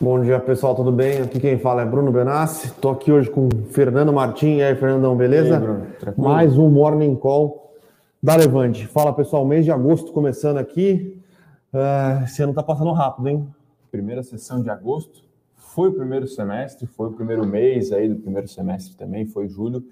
Bom dia, pessoal, tudo bem? Aqui quem fala é Bruno Benassi. Estou aqui hoje com Fernando Martins. E aí, Fernandão, beleza? Aí, Bruno, Mais um Morning Call da Levante. Fala, pessoal, mês de agosto começando aqui. Uh, esse ano está passando rápido, hein? Primeira sessão de agosto. Foi o primeiro semestre, foi o primeiro mês aí do primeiro semestre também, foi julho.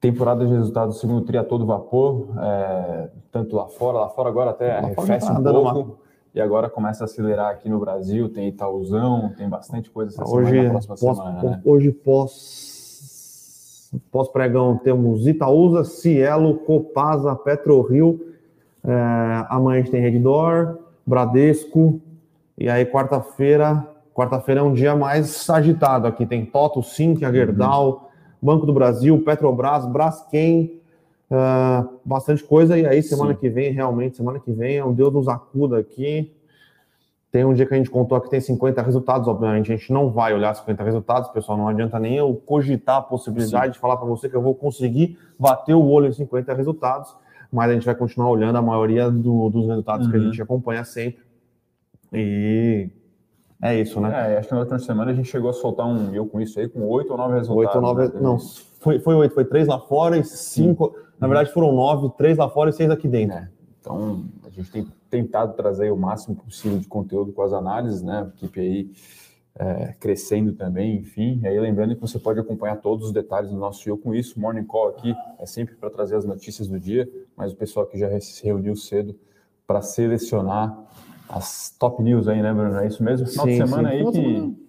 Temporada de resultados do segundo tri a todo vapor, é, tanto lá fora, lá fora agora até arrefece tá um pouco. Uma e agora começa a acelerar aqui no Brasil, tem Itaúzão, tem bastante coisa essa hoje, semana, próxima pós, semana, né? Hoje, pós, pós-pregão, temos Itaúsa, Cielo, Copasa, PetroRio, é, amanhã a gente tem Redditor, Bradesco, e aí quarta-feira, quarta-feira é um dia mais agitado aqui, tem Toto, Sink, Gerdau, uhum. Banco do Brasil, Petrobras, Braskem, Uh, bastante coisa, e aí semana Sim. que vem, realmente, semana que vem, é um Deus nos acuda aqui. Tem um dia que a gente contou que tem 50 resultados, obviamente, a gente não vai olhar 50 resultados, pessoal, não adianta nem eu cogitar a possibilidade Sim. de falar para você que eu vou conseguir bater o olho em 50 resultados, mas a gente vai continuar olhando a maioria do, dos resultados uhum. que a uhum. gente acompanha sempre. E é isso, né? É, acho que na última semana a gente chegou a soltar um eu com isso aí, com oito ou nove resultados. Oito ou nove, né? não, foi, foi oito, foi três lá fora e cinco. Sim na verdade, foram nove, três lá fora e seis aqui dentro. É. Então, a gente tem tentado trazer o máximo possível de conteúdo com as análises, né? A equipe aí é, crescendo também, enfim. E aí, lembrando que você pode acompanhar todos os detalhes do nosso Eu Com Isso. Morning Call aqui é sempre para trazer as notícias do dia, mas o pessoal que já se reuniu cedo para selecionar as top news aí, né, Bruno? É isso mesmo? Final sim, de semana sim. aí que...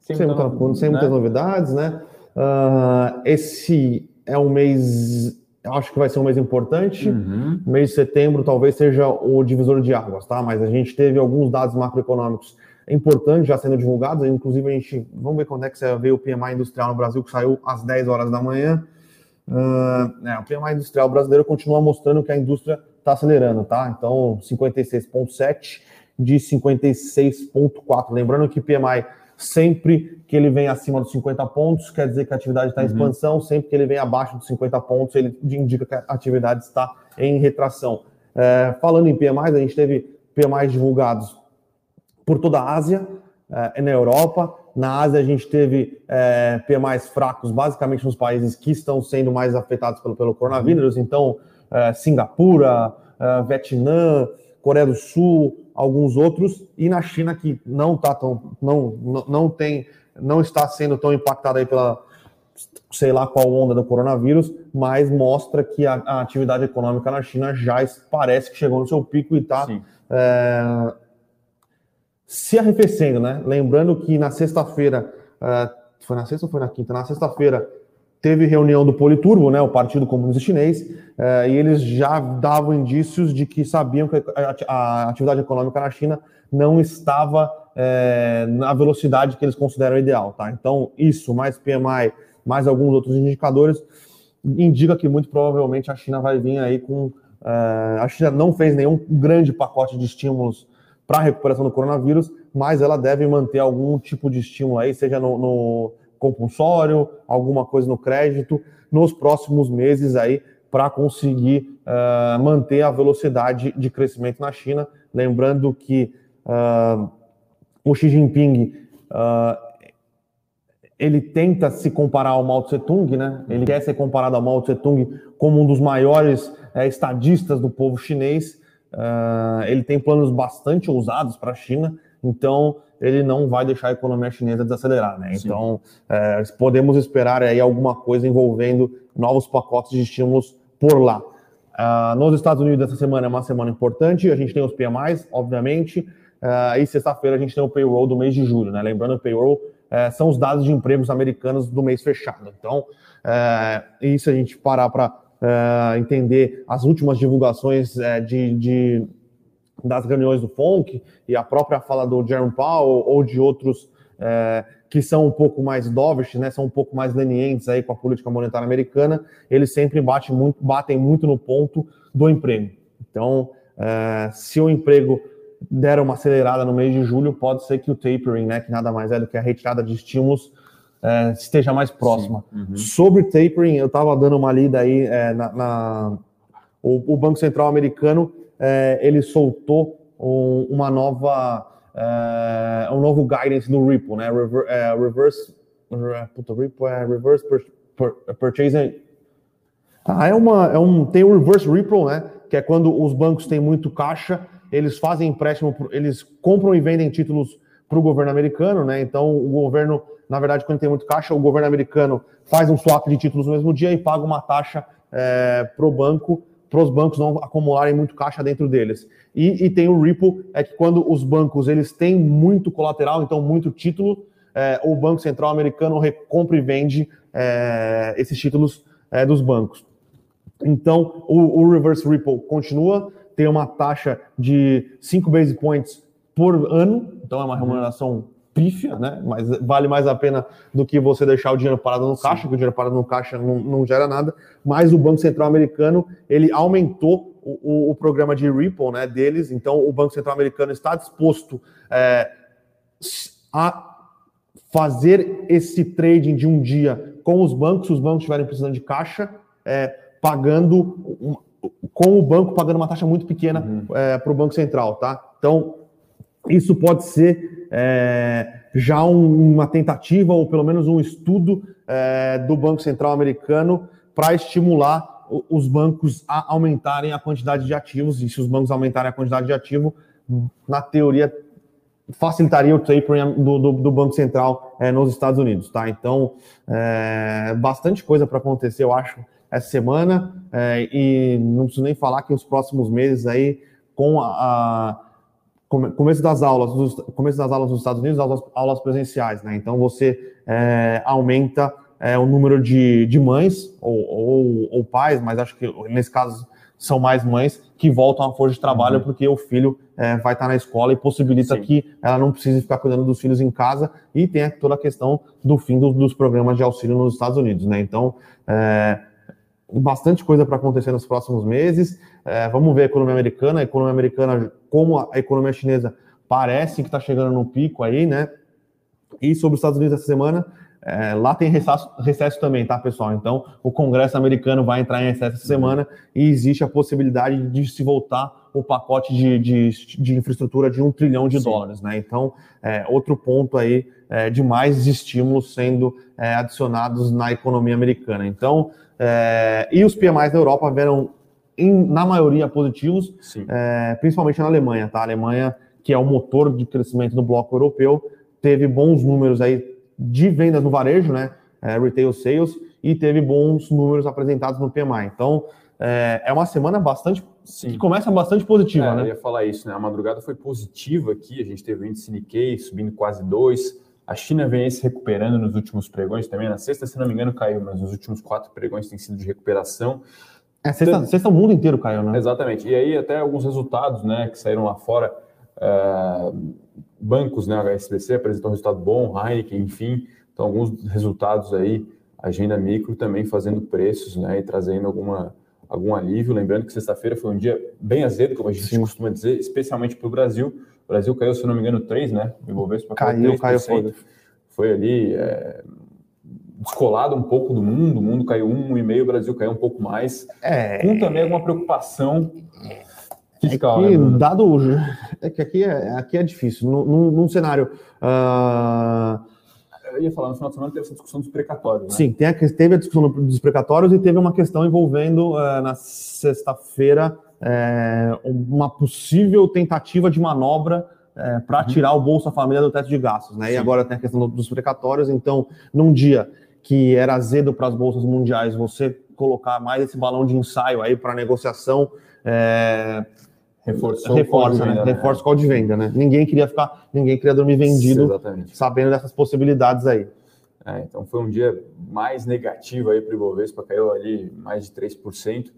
Sem, sem, muita, sem né? muitas novidades, né? Uh, esse é um mês acho que vai ser um mês importante. Uhum. Mês de setembro talvez seja o divisor de águas, tá? Mas a gente teve alguns dados macroeconômicos importantes já sendo divulgados. Inclusive, a gente vamos ver quando é que você vê o PMI industrial no Brasil, que saiu às 10 horas da manhã. Uh, é, o PMI industrial brasileiro continua mostrando que a indústria está acelerando, tá? Então, 56,7 de 56,4. Lembrando que PMI Sempre que ele vem acima dos 50 pontos, quer dizer que a atividade está em uhum. expansão. Sempre que ele vem abaixo dos 50 pontos, ele indica que a atividade está em retração. É, falando em PMIs, a gente teve PMIs divulgados por toda a Ásia é, e na Europa. Na Ásia, a gente teve é, PMIs fracos, basicamente nos países que estão sendo mais afetados pelo, pelo coronavírus. Então, é, Singapura, é, Vietnã, Coreia do Sul, alguns outros, e na China que não tá tão, não, não, não tem, não está sendo tão impactada aí pela sei lá qual onda do coronavírus, mas mostra que a, a atividade econômica na China já parece que chegou no seu pico e está é, se arrefecendo, né? Lembrando que na sexta-feira, é, foi na sexta ou foi na quinta? Na sexta-feira teve reunião do Politurbo, né, o Partido Comunista Chinês, eh, e eles já davam indícios de que sabiam que a, atividade econômica na China não estava eh, na velocidade que eles consideram ideal, tá? Então, isso, mais PMI, mais alguns outros indicadores, indica que muito provavelmente a China vai vir aí com. Eh, a China não fez nenhum grande pacote de estímulos para a recuperação do coronavírus, mas ela deve manter algum tipo de estímulo aí, seja no, no compulsório, alguma coisa no crédito, nos próximos meses aí, para conseguir uh, manter a velocidade de crescimento na China. Lembrando que uh, o Xi Jinping uh, ele tenta se comparar ao Mao Tse Tung, né? Ele quer ser comparado ao Mao Tse Tung como um dos maiores é, estadistas do povo chinês. ele tem planos bastante ousados para a China, então ele não vai deixar a economia chinesa desacelerar, né? Sim. Então, é, podemos esperar aí alguma coisa envolvendo novos pacotes de estímulos por lá. Uh, nos Estados Unidos, essa semana é uma semana importante, a gente tem os PMIs, obviamente, uh, e sexta-feira a gente tem o payroll do mês de julho, né? Lembrando, o payroll uh, são os dados de empregos americanos do mês fechado. Então, isso a gente parar para entender as últimas divulgações de, de das reuniões do FONC e a própria fala do Jerome Powell ou de outros é, que são um pouco mais dovish, né, são um pouco mais lenientes aí com a política monetária americana, eles sempre batem muito, batem muito no ponto do emprego. Então, é, se o emprego der uma acelerada no mês de julho, pode ser que o tapering, né, que nada mais é do que a retirada de estímulos, é, esteja mais próxima. Uhum. Sobre tapering, eu estava dando uma lida aí é, na, na o, o Banco Central americano ele soltou um, uma nova é, um novo guidance no Ripple, né? É, reverse, puta, Ripple é reverse purchasing. Ah, é uma, é um, tem o reverse Ripple, né? Que é quando os bancos têm muito caixa, eles fazem empréstimo, eles compram e vendem títulos para o governo americano, né? Então o governo, na verdade, quando tem muito caixa, o governo americano faz um swap de títulos no mesmo dia e paga uma taxa é, para o banco para os bancos não acumularem muito caixa dentro deles. E, e, tem o Ripple, é que quando os bancos eles têm muito colateral, então muito título, é, o Banco Central americano recompra e vende é, esses títulos é, dos bancos. Então, o, o, Reverse Ripple continua, tem uma taxa de 5 base points por ano, então é uma remuneração pífia, né? Mas vale mais a pena do que você deixar o dinheiro parado no caixa, Sim. que o dinheiro parado no caixa não, não gera nada. Mas o Banco Central Americano ele aumentou o, o, o, programa de Ripple, né? Deles. Então o Banco Central Americano está disposto é, a fazer esse trading de um dia com os bancos, se os bancos estiverem precisando de caixa, é, pagando com o banco pagando uma taxa muito pequena uhum. é, para o Banco Central, tá? Então isso pode ser é, já um, uma tentativa, ou pelo menos um estudo é, do Banco Central americano para estimular os bancos a aumentarem a quantidade de ativos, e se os bancos aumentarem a quantidade de ativo, na teoria facilitaria o tapering do, do, do Banco Central é, nos Estados Unidos, tá? Então, é, bastante coisa para acontecer, eu acho, essa semana, é, e não preciso nem falar que os próximos meses aí, com a, a começo das aulas, dos, começo das aulas nos Estados Unidos, aulas, aulas presenciais, né? Então você é, aumenta é, o número de, de mães ou, ou, ou, pais, mas acho que nesse caso são mais mães que voltam à força de trabalho uhum. porque o filho é, vai estar na escola e possibilita Sim. que ela não precise ficar cuidando dos filhos em casa e tem toda a questão do fim do, dos programas de auxílio nos Estados Unidos, né? Então é, bastante coisa para acontecer nos próximos meses. É, vamos ver a economia americana, a economia americana, como a economia chinesa parece que está chegando no pico aí, né? E sobre os Estados Unidos essa semana, é, lá tem recesso, recesso, também, tá, pessoal? Então, o Congresso americano vai entrar em recesso essa semana e existe a possibilidade de se voltar o pacote de, de, de infraestrutura de um trilhão de Sim. dólares, né? Então, é, outro ponto aí é, de mais estímulos sendo é, adicionados na economia americana. Então, é, e os PMIs da Europa vieram, em, na maioria, positivos, é, principalmente na Alemanha, tá? A Alemanha, que é o motor de crescimento do bloco europeu, teve bons números aí de vendas no varejo, né? É, retail sales, e teve bons números apresentados no PMI. Então, é, é uma semana bastante Sim. que começa bastante positiva, é, né? Eu ia falar isso, né? A madrugada foi positiva aqui, a gente teve o índice Nikkei subindo quase 2, a China vem se recuperando nos últimos pregões também. Na sexta, se não me engano, caiu, mas nos últimos quatro pregões tem sido de recuperação. É, sexta, então, sexta o mundo inteiro caiu, né? Exatamente. E aí até alguns resultados né, que saíram lá fora. Uh, bancos, né? A HSBC apresentou um resultado bom, Heineken, enfim. Então, alguns resultados aí, agenda micro também fazendo preços, né? E trazendo alguma, algum alívio. Lembrando que sexta-feira foi um dia bem azedo, como a gente Sim. costuma dizer, especialmente para o Brasil o Brasil caiu, se não me engano, 3, né? O Ibovespa caiu, caiu, caiu. Foi ali é, descolado um pouco do mundo, o mundo caiu 1,5, o Brasil caiu um pouco mais. É... Com também alguma preocupação fiscal. É que, né, dado, é que aqui é, aqui é difícil. Num, num cenário... Uh... Eu ia falar, no final de semana teve essa discussão dos precatórios. Né? Sim, tem a, teve a discussão dos precatórios e teve uma questão envolvendo, uh, na sexta-feira, é, uma possível tentativa de manobra é, para uhum. tirar o Bolsa Família do teto de gastos. Né? E agora tem a questão dos precatórios. Então, num dia que era azedo para as bolsas mundiais, você colocar mais esse balão de ensaio aí para negociação. É, Reforçou reforça, né? né? Reforça o call de venda, né? Ninguém queria ficar, ninguém queria dormir vendido, Exatamente. sabendo dessas possibilidades aí. É, então foi um dia mais negativo aí para o Ibovespa, caiu ali mais de 3%.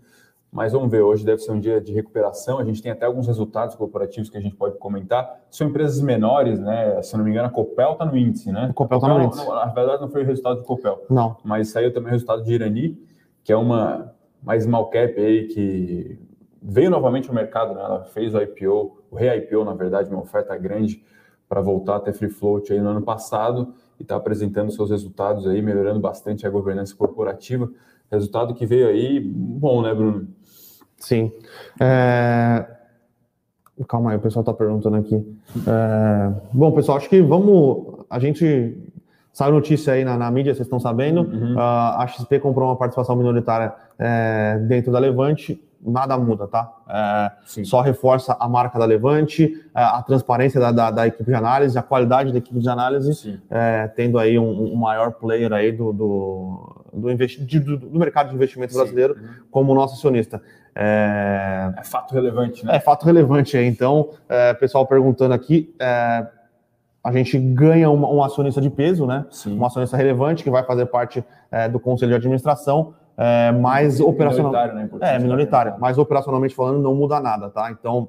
Mas vamos ver, hoje deve ser um dia de recuperação. A gente tem até alguns resultados corporativos que a gente pode comentar. São empresas menores, né? Se não me engano, a Copel está no índice, né? A Copel está no índice. Não, na verdade, não foi o resultado de Copel. Não. Mas saiu também o resultado de Irani, que é uma mais small cap aí que veio novamente ao mercado, né? Ela fez o IPO, o re-IPO, na verdade, uma oferta grande para voltar a ter free float aí no ano passado e está apresentando seus resultados aí, melhorando bastante a governança corporativa. Resultado que veio aí bom, né, Bruno? Sim. É... Calma aí, o pessoal está perguntando aqui. É... Bom, pessoal, acho que vamos. A gente saiu notícia aí na, na mídia, vocês estão sabendo. Uhum. Uh, a XP comprou uma participação minoritária é, dentro da Levante. Nada muda, tá? É, só reforça a marca da Levante, é, a transparência da, da, da, equipe de análise, a qualidade da equipe de análise, é, tendo aí um, um, maior player aí do, do, do, investi do, do mercado de investimento brasileiro uhum. como nosso acionista. É... é, fato relevante, né? É fato relevante. Então, é, pessoal perguntando aqui, é, a gente ganha uma, um acionista de peso, né? Sim. Um acionista relevante que vai fazer parte é, do conselho de administração, é, mais operacional. Né? É, minoritário. Mas operacionalmente falando, não muda nada, tá? Então,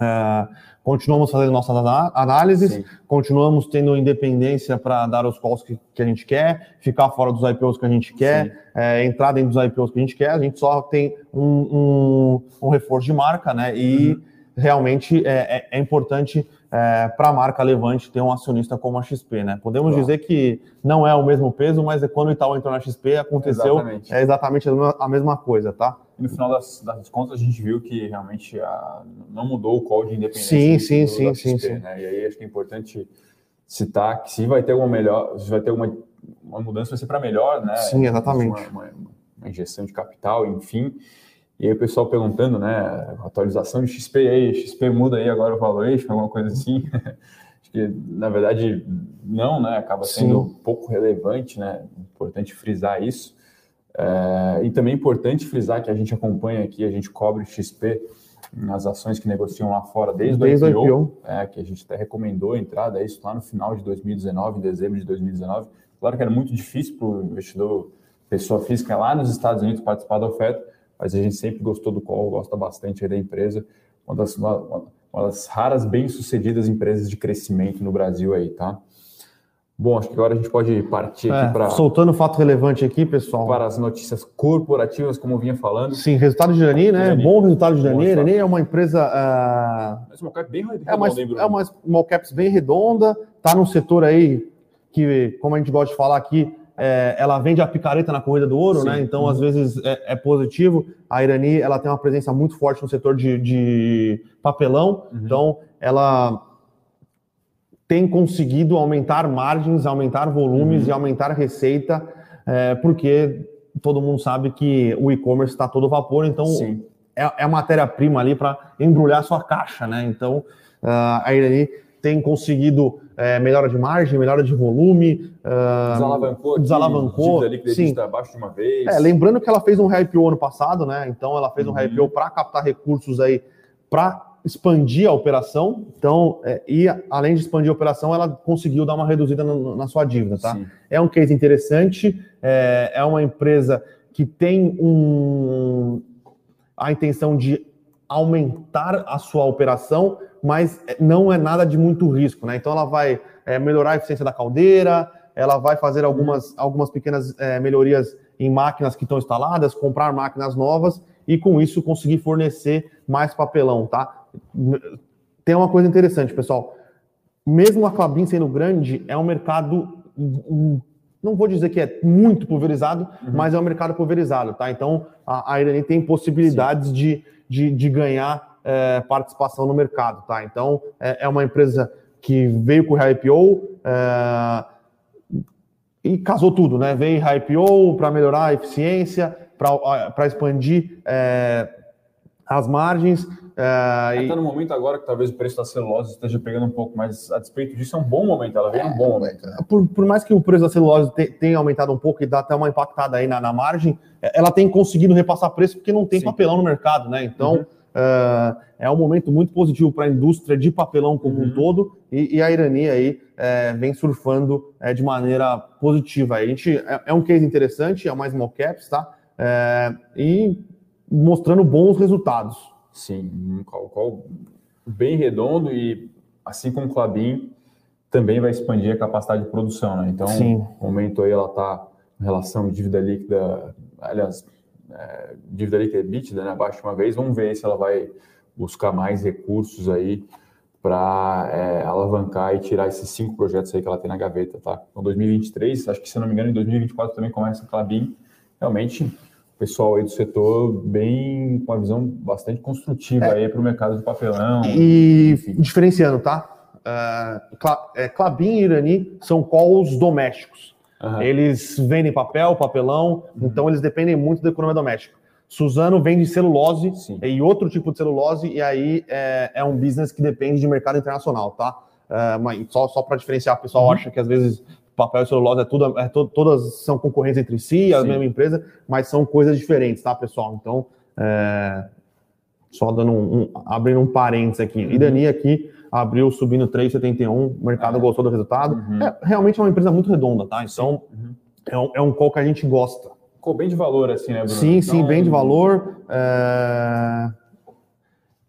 é, continuamos fazendo nossas análises, Sim. continuamos tendo independência para dar os calls que, que, a gente quer, ficar fora dos IPOs que a gente quer, é, entrar dentro dos IPOs que a gente quer. A gente só tem um, um, um reforço de marca, né? E uhum. realmente é, é, é importante é, para a marca Levante ter um acionista como a XP, né? Podemos Bom. dizer que não é o mesmo peso, mas é quando o Itaú entrou na XP aconteceu exatamente. é exatamente a mesma coisa, tá? E no final das, das contas a gente viu que realmente a, não mudou o call de independência. Sim, sim, sim, XP, sim, né? E aí acho que é importante citar que se vai ter uma melhor, se vai ter uma, uma mudança vai ser para melhor, né? Sim, exatamente. Uma, uma, uma injeção de capital, enfim. E aí o pessoal perguntando, né, atualização de XP aí, XP muda aí agora o valuation, alguma coisa assim. Acho que, na verdade, não, né, acaba sendo Sim. pouco relevante, né, importante frisar isso. É, e também é importante frisar que a gente acompanha aqui, a gente cobre XP nas ações que negociam lá fora desde, desde o IPO, IPO. É, que a gente até recomendou a entrada, isso lá no final de 2019, em dezembro de 2019. Claro que era muito difícil para o investidor, pessoa física lá nos Estados Unidos participar da oferta, mas a gente sempre gostou do call, gosta bastante da empresa, uma das, uma, uma das raras bem-sucedidas empresas de crescimento no Brasil aí, tá? Bom, acho que agora a gente pode partir é, aqui para. Soltando fato relevante aqui, pessoal. Para as notícias corporativas, como eu vinha falando. Sim, resultado de Irani, né? Irani. Bom resultado de Irani. Irani é uma empresa. Uh... É uma cap bem redonda, é uma, é uma small caps bem redonda, tá num setor aí que, como a gente gosta de falar aqui, é, ela vende a picareta na corrida do ouro, né? Sim. né? Então, uhum. às vezes, é, é, positivo. A Irani, ela tem uma presença muito forte no setor de, de papelão. Uhum. Então, ela tem conseguido aumentar margens, aumentar volumes uhum. e aumentar receita, é, porque todo mundo sabe que o e-commerce está todo vapor, então Sim. é, é matéria-prima ali para embrulhar sua caixa, né? Então, uh, a Irani tem conseguido é, melhora de margem, melhora de volume. Uh, desalavancou. Desalavancou. Aqui, sim. abaixo de uma vez. É, lembrando que ela fez um IPO ano passado, né? Então ela fez uhum. um IPO para captar recursos aí para expandir a operação. Então, é, e além de expandir a operação, ela conseguiu dar uma reduzida na, na sua dívida, tá? Sim. É um case interessante, é, é uma empresa que tem um, a intenção de aumentar a sua operação, mas não é nada de muito risco, né? Então ela vai é, melhorar a eficiência da caldeira, ela vai fazer algumas, algumas pequenas é, melhorias em máquinas que estão instaladas, comprar máquinas novas e com isso conseguir fornecer mais papelão, tá? Tem uma coisa interessante, pessoal. Mesmo a Clabin sendo grande, é um mercado não vou dizer que é muito pulverizado, uhum. mas é um mercado pulverizado, tá? Então a, a Irani tem possibilidades de, de, de, ganhar é, participação no mercado, tá? Então, é, é uma empresa que veio com o IPO é, e casou tudo, né? Veio IPO para melhorar a eficiência, para expandir é, as margens. É, Está no momento agora que talvez o preço da celulose esteja pegando um pouco, mas a despeito disso é um bom momento, ela veio é, um bom momento. Né? Por, por, mais que o preço da celulose tenha aumentado um pouco e dá até uma impactada aí na, na margem, ela tem conseguido repassar preço porque não tem Sim. papelão no mercado, né? Então, uhum. Uh, é um momento muito positivo para a indústria de papelão como uhum. um todo e, e, a Irani aí é, vem surfando é, de maneira positiva. A gente, é, é, um case interessante, é mais small caps, tá? É, e mostrando bons resultados. Sim, qual, qual bem redondo e assim como o Clabin também vai expandir a capacidade de produção, né? Então, Sim. no momento aí ela está em relação dívida líquida, aliás, é, dívida líquida EBITDA, né, abaixo de uma vez, vamos ver se ela vai buscar mais recursos aí para é, alavancar e tirar esses cinco projetos aí que ela tem na gaveta, tá? Então, 2023, acho que se não me engano, em 2024 também começa a Clabin, realmente pessoal aí do setor bem com uma visão bastante construtiva é. aí para o mercado de papelão. E enfim. diferenciando, tá? Uh, Clabin e Irani são calls domésticos. Uhum. Eles vendem papel, papelão, uhum. então eles dependem muito da economia doméstica. Suzano vende celulose Sim. e outro tipo de celulose, e aí é, é, um business que depende de mercado internacional, tá? É, mas só, só para diferenciar, o pessoal uhum. acha que às vezes papel e celulose é tudo, é to, todas são concorrentes entre si, a Sim. mesma empresa, mas são coisas diferentes, tá, pessoal? Então, é, só dando um, um, abrindo um parênteses aqui. Uhum. Dani aqui abriu subindo 3,71, o mercado é. gostou do resultado. Uhum. É, realmente é uma empresa muito redonda, tá? Então, uhum. é, um, é um call que a gente gosta ficou bem de valor, assim, né, Bruno? Sim, então, sim, bem de valor. É...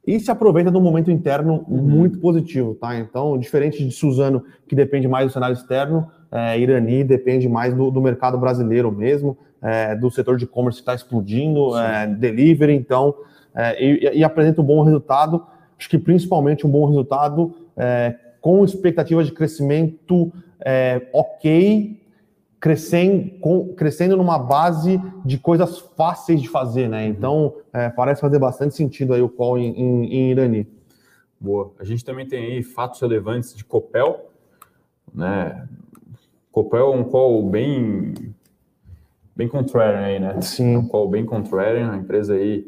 E se aproveita de um momento interno uhum. muito positivo, tá? Então, diferente de Suzano, que depende mais do cenário externo, é, Irani depende mais do, do mercado brasileiro mesmo, é, do setor de e-commerce que está explodindo, é, delivery, então, é, e, e, apresenta um bom resultado, acho que principalmente um bom resultado é, com expectativas de crescimento ok crescendo, com, crescendo numa base de coisas fáceis de fazer, né? Uhum. Então, é, parece fazer bastante sentido aí o call em, em, em, Irani. Boa. A gente também tem aí fatos relevantes de Copel, né? Copel é um call bem bem contrarian aí, né? Sim. É um call bem contrarian, a empresa aí,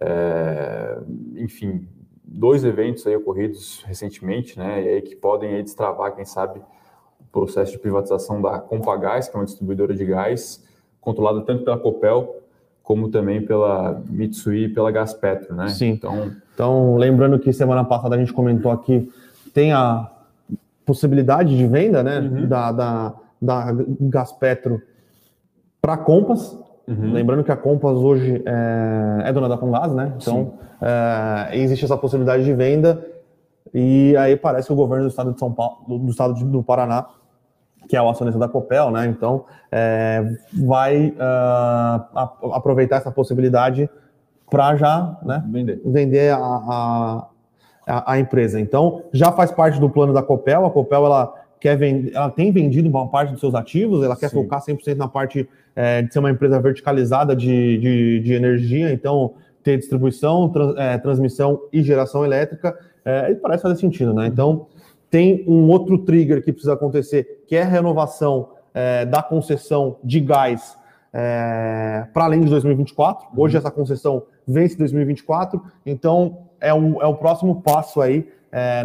é, enfim, dois eventos aí ocorridos recentemente, né? E aí que podem aí destravar, quem sabe, processo de privatização da Compagás, que é uma distribuidora de gás, controlada tanto pela Copel como também pela Mitsui e pela Gaspetro, né? Sim. Então, então, lembrando que semana passada a gente comentou aqui, tem a possibilidade de venda, né, uhum. da, da, da Gaspetro para Compass. Uhum. Lembrando que a Compass hoje é, é dona da Comgás, né? Então, é, existe essa possibilidade de venda. E aí parece que o governo do estado de São Paulo, do estado do Paraná, que é o acionista da Copel, né? Então é, vai uh, aproveitar essa possibilidade para já né, vender, vender a, a, a, empresa. Então já faz parte do plano da Copel. A Copel ela quer vender, ela tem vendido uma parte dos seus ativos, ela quer Sim. focar 100% na parte é, de ser uma empresa verticalizada de, de, de energia, então ter distribuição, trans, é, transmissão e geração elétrica, é, e parece fazer sentido, né? Então tem um outro trigger que precisa acontecer, que é a renovação é, da concessão de gás é, para além de 2024. Uhum. Hoje essa concessão vence em 2024, então é, um, é o próximo passo aí é,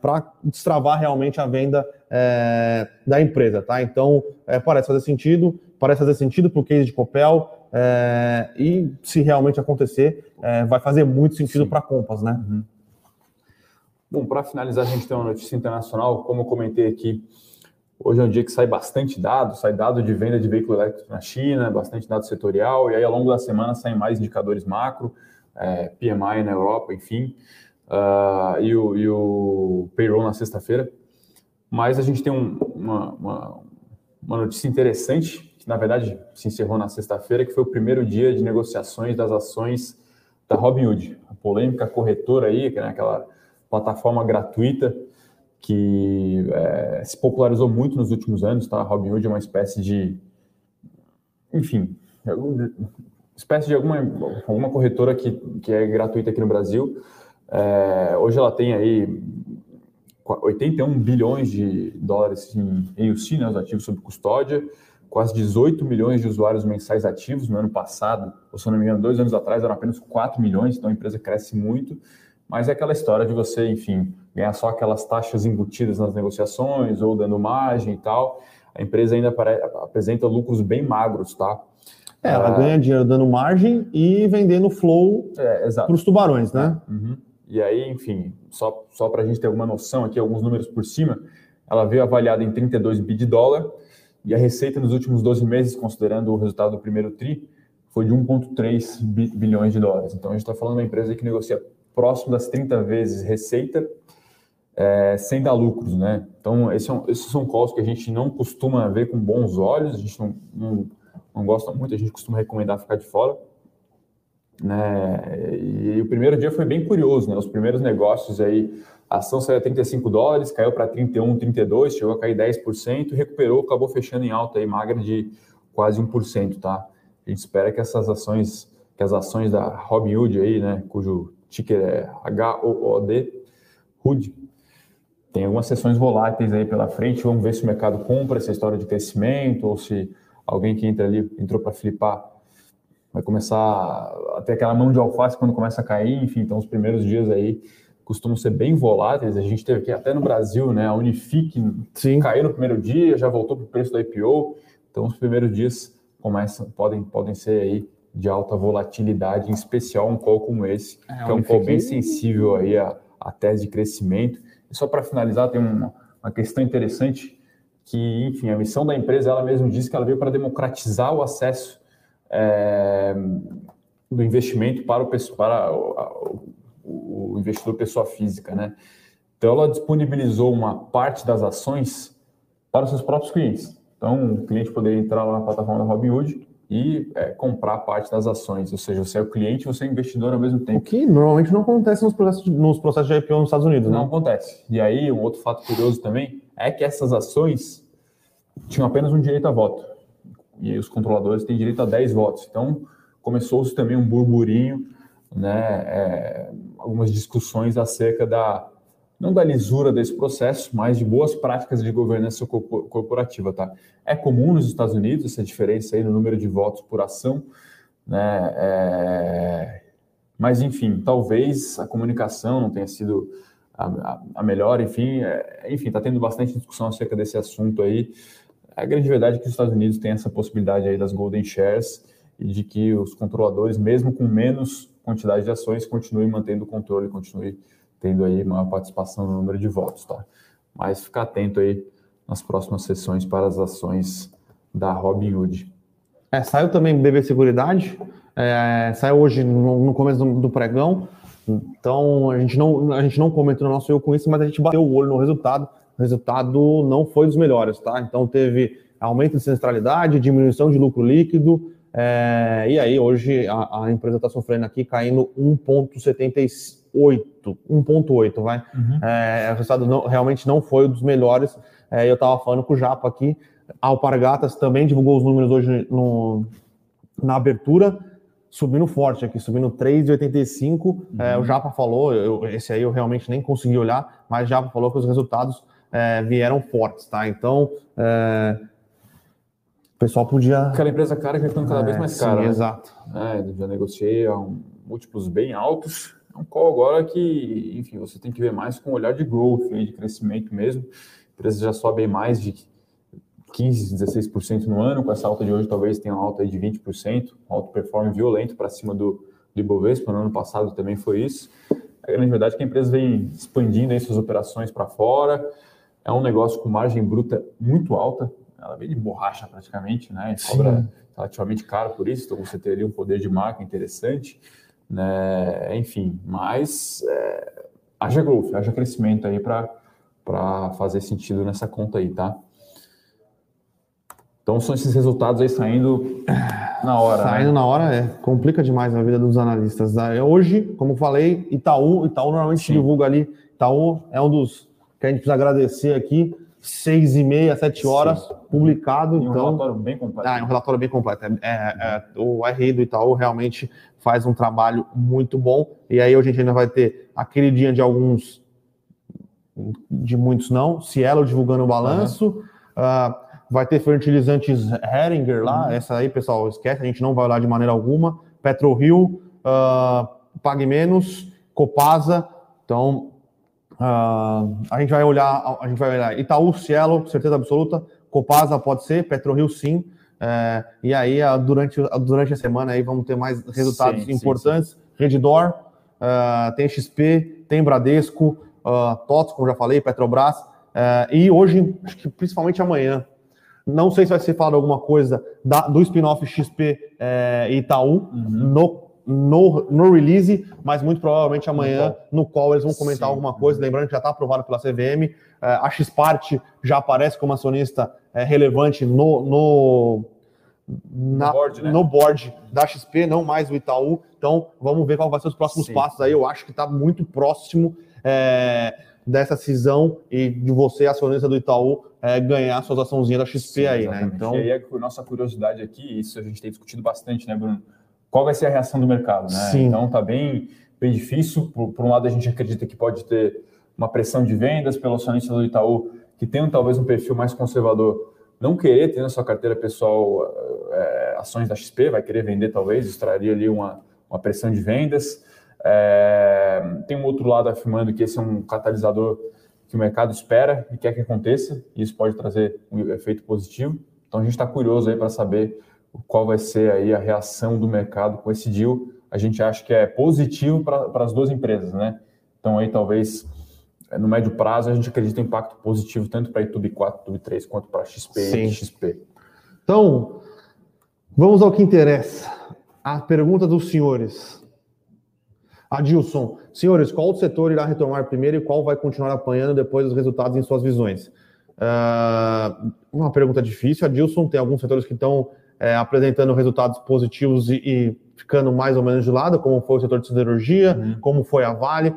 para destravar realmente a venda é, da empresa, tá? Então é, parece fazer sentido, parece fazer sentido para o case de Copel é, e se realmente acontecer, é, vai fazer muito sentido para a Compass, né? Uhum. Bom, para finalizar, a gente tem uma notícia internacional, como eu comentei aqui, hoje é um dia que sai bastante dado, sai dado de venda de veículo elétrico na China, bastante dado setorial, e aí ao longo da semana saem mais indicadores macro, é, PMI na Europa, enfim, uh, e, o, e, o, payroll na sexta-feira. Mas a gente tem um, uma, uma, uma notícia interessante, que na verdade se encerrou na sexta-feira, que foi o primeiro dia de negociações das ações da Robinhood, a polêmica corretora aí, que é aquela plataforma gratuita que é, se popularizou muito nos últimos anos, tá? A Robinhood é uma espécie de, enfim, espécie de alguma, alguma corretora que, que é gratuita aqui no Brasil. É, hoje ela tem aí 81 bilhões de dólares em, em UC, né, os ativos sob custódia, quase 18 milhões de usuários mensais ativos no ano passado, ou se não me engano, dois anos atrás eram apenas 4 milhões, então a empresa cresce muito. Mas é aquela história de você, enfim, ganhar só aquelas taxas embutidas nas negociações ou dando margem e tal. A empresa ainda apresenta lucros bem magros, tá? É, ela ah, ganha dinheiro dando margem e vendendo flow é, para os tubarões, né? Uhum. E aí, enfim, só, só para a gente ter alguma noção aqui, alguns números por cima, ela veio avaliada em 32 bi de dólar e a receita nos últimos 12 meses, considerando o resultado do primeiro TRI, foi de 1,3 bilhões de dólares. Então a gente está falando de uma empresa que negocia próximo das 30 vezes receita é, sem dar lucros, né? Então, esse é um, esses são calls que a gente não costuma ver com bons olhos, a gente não, não, não gosta muito, a gente costuma recomendar ficar de fora. Né? E, o primeiro dia foi bem curioso, né? Os primeiros negócios aí, a ação saiu a 35 dólares, caiu para 31, 32, chegou a cair 10%, recuperou, acabou fechando em alta aí, magra de quase 1%, tá? a gente espera que essas ações, que as ações da Robinhood aí, né, cujo ticker é HOOD, HOOD, tem algumas sessões voláteis aí pela frente. Vamos ver se o mercado compra essa história de crescimento ou se alguém que entra ali, entrou para flipar, vai começar a ter aquela mão de alface quando começa a cair. Enfim, então os primeiros dias aí costumam ser bem voláteis. A gente teve aqui até no Brasil, né? A Unifique Sim. caiu no primeiro dia, já voltou para o preço da IPO. Então os primeiros dias começam, podem, podem ser aí de alta volatilidade, em especial um call como esse, é, que é um call bem sensível aí à, à tese de crescimento. E só para finalizar, tem uma, uma questão interessante que, enfim, a missão da empresa, ela mesma diz que ela veio para democratizar o acesso é, do investimento para, o, para o, o, investidor pessoa física, né? Então, ela disponibilizou uma parte das ações para os seus próprios clientes. Então, o cliente poderia entrar lá na plataforma da Robinhood e é, comprar parte das ações, ou seja, você é o cliente e você é investidor ao mesmo tempo. O que normalmente não acontece nos processos, nos processos de IPO nos Estados Unidos, não né? acontece. E aí, um outro fato curioso também é que essas ações tinham apenas um direito a voto. E os controladores têm direito a 10 votos. Então, começou-se também um burburinho, né, é, algumas discussões acerca da, não da lisura desse processo, mas de boas práticas de governança corporativa, tá? É comum nos Estados Unidos essa diferença aí no número de votos por ação, né? É... Mas, enfim, talvez a comunicação não tenha sido a, a melhor, enfim, é, enfim, está tendo bastante discussão acerca desse assunto aí. A grande verdade é que os Estados Unidos têm essa possibilidade aí das golden shares e de que os controladores, mesmo com menos quantidade de ações, continuem mantendo o controle, continuem tendo aí maior participação no número de votos, tá? Mas ficar atento aí nas próximas sessões para as ações da Robinhood. É, saiu também BB Seguridade, é, saiu hoje no, no começo do, do pregão, então, a gente não, a gente não comentou no nosso eu com isso, mas a gente bateu o olho no resultado. O resultado não foi dos melhores, tá? Então, teve aumento de centralidade, diminuição de lucro líquido, é, e aí hoje a, a empresa está sofrendo aqui, caindo 1,78, 1,8, vai. Uhum. É, o resultado não, realmente não foi um dos melhores. É, eu estava falando com o Japa aqui, a Alpargatas também divulgou os números hoje no, na abertura subindo forte aqui, subindo 3,85. Uhum. É, o Japa falou, eu, esse aí eu realmente nem consegui olhar, mas o Japa falou que os resultados é, vieram fortes, tá? Então, é, o pessoal podia. Aquela empresa cara que está ficando cada vez é, mais cara. Sim, né? exato. É, já negociei a um, múltiplos bem altos. É um call agora que, enfim, você tem que ver mais com um olhar de growth, de crescimento mesmo. A empresa já sobe mais de 15%, 16% no ano, com essa alta de hoje talvez tenha uma alta de 20%, um alto performance violento para cima do, do Ibovespa, no ano passado também foi isso. A grande verdade é que a empresa vem expandindo aí suas operações para fora, é um negócio com margem bruta muito alta, ela vem de borracha praticamente, né? E cobra relativamente caro por isso, então você teria um poder de marca interessante, né? Enfim, mas é, haja growth, haja crescimento aí para fazer sentido nessa conta aí, tá? Então são esses resultados aí saindo na hora. Né? Saindo né? na hora, é. Complica demais a vida dos analistas. É, hoje, como falei, Itaú, Itaú normalmente Sim. divulga ali. Itaú é um dos que a gente precisa agradecer aqui. Seis e meia, sete horas, Sim. publicado. E um então, relatório bem completo. Ah, é um relatório bem completo. É, é, é, o RI do Itaú realmente faz um trabalho muito bom. E aí hoje a gente ainda vai ter aquele dia de alguns, de muitos não, Cielo divulgando o balanço. Uhum. Uh, Vai ter fertilizantes Heringer lá, uhum. essa aí, pessoal, esquece, a gente não vai olhar de maneira alguma. PetroRio, uh, Pague Menos, Copasa, então uh, a gente vai olhar, a gente vai olhar Itaú, Cielo, certeza absoluta, Copasa pode ser, PetroRio sim, é, e aí durante, durante a semana aí vamos ter mais resultados sim, importantes. Sim, sim. Redditor, uh, tem XP, tem Bradesco, uh, TOTS, como já falei, Petrobras, uh, e hoje, acho que principalmente amanhã, não sei se vai ser falado alguma coisa da, do spin-off XP é, Itaú uhum. no, no, no release, mas muito provavelmente amanhã no qual eles vão comentar Sim. alguma coisa. Lembrando que já está aprovado pela CVM. É, a Xpart já aparece como acionista é, relevante no, no, na, no, board, né? no, board, da XP, não mais o Itaú. Então vamos ver qual vai ser os próximos Sim. passos aí. Eu acho que está muito próximo. É, dessa cisão e de você, acionista do Itaú, é, ganhar suas açãozinhas da XP Sim, aí, né? Então... E aí a nossa curiosidade aqui, isso a gente tem discutido bastante, né, Bruno? Qual vai ser a reação do mercado, né? Sim. Então tá bem, bem difícil. Por, por um lado, a gente acredita que pode ter uma pressão de vendas pelo acionista do Itaú, que tem talvez um perfil mais conservador, não querer ter na sua carteira pessoal é, ações da XP, vai querer vender talvez, extrair ali uma, uma pressão de vendas. É, tem um outro lado afirmando que esse é um catalisador que o mercado espera e quer que aconteça, e isso pode trazer um efeito positivo. Então a gente está curioso aí para saber qual vai ser aí a reação do mercado com esse deal. A gente acha que é positivo para as duas empresas, né? Então aí talvez no médio prazo a gente acredita em impacto positivo tanto para a YouTube 4, YouTube 3 quanto para a XP Sim. e XP. Então, vamos ao que interessa. A pergunta dos senhores. Adilson, senhores, qual setor irá retomar primeiro e qual vai continuar apanhando depois dos resultados em suas visões? Uh, uma pergunta difícil. Adilson, tem alguns setores que estão é, apresentando resultados positivos e, e, ficando mais ou menos de lado, como foi o setor de siderurgia, uhum. como foi a Vale.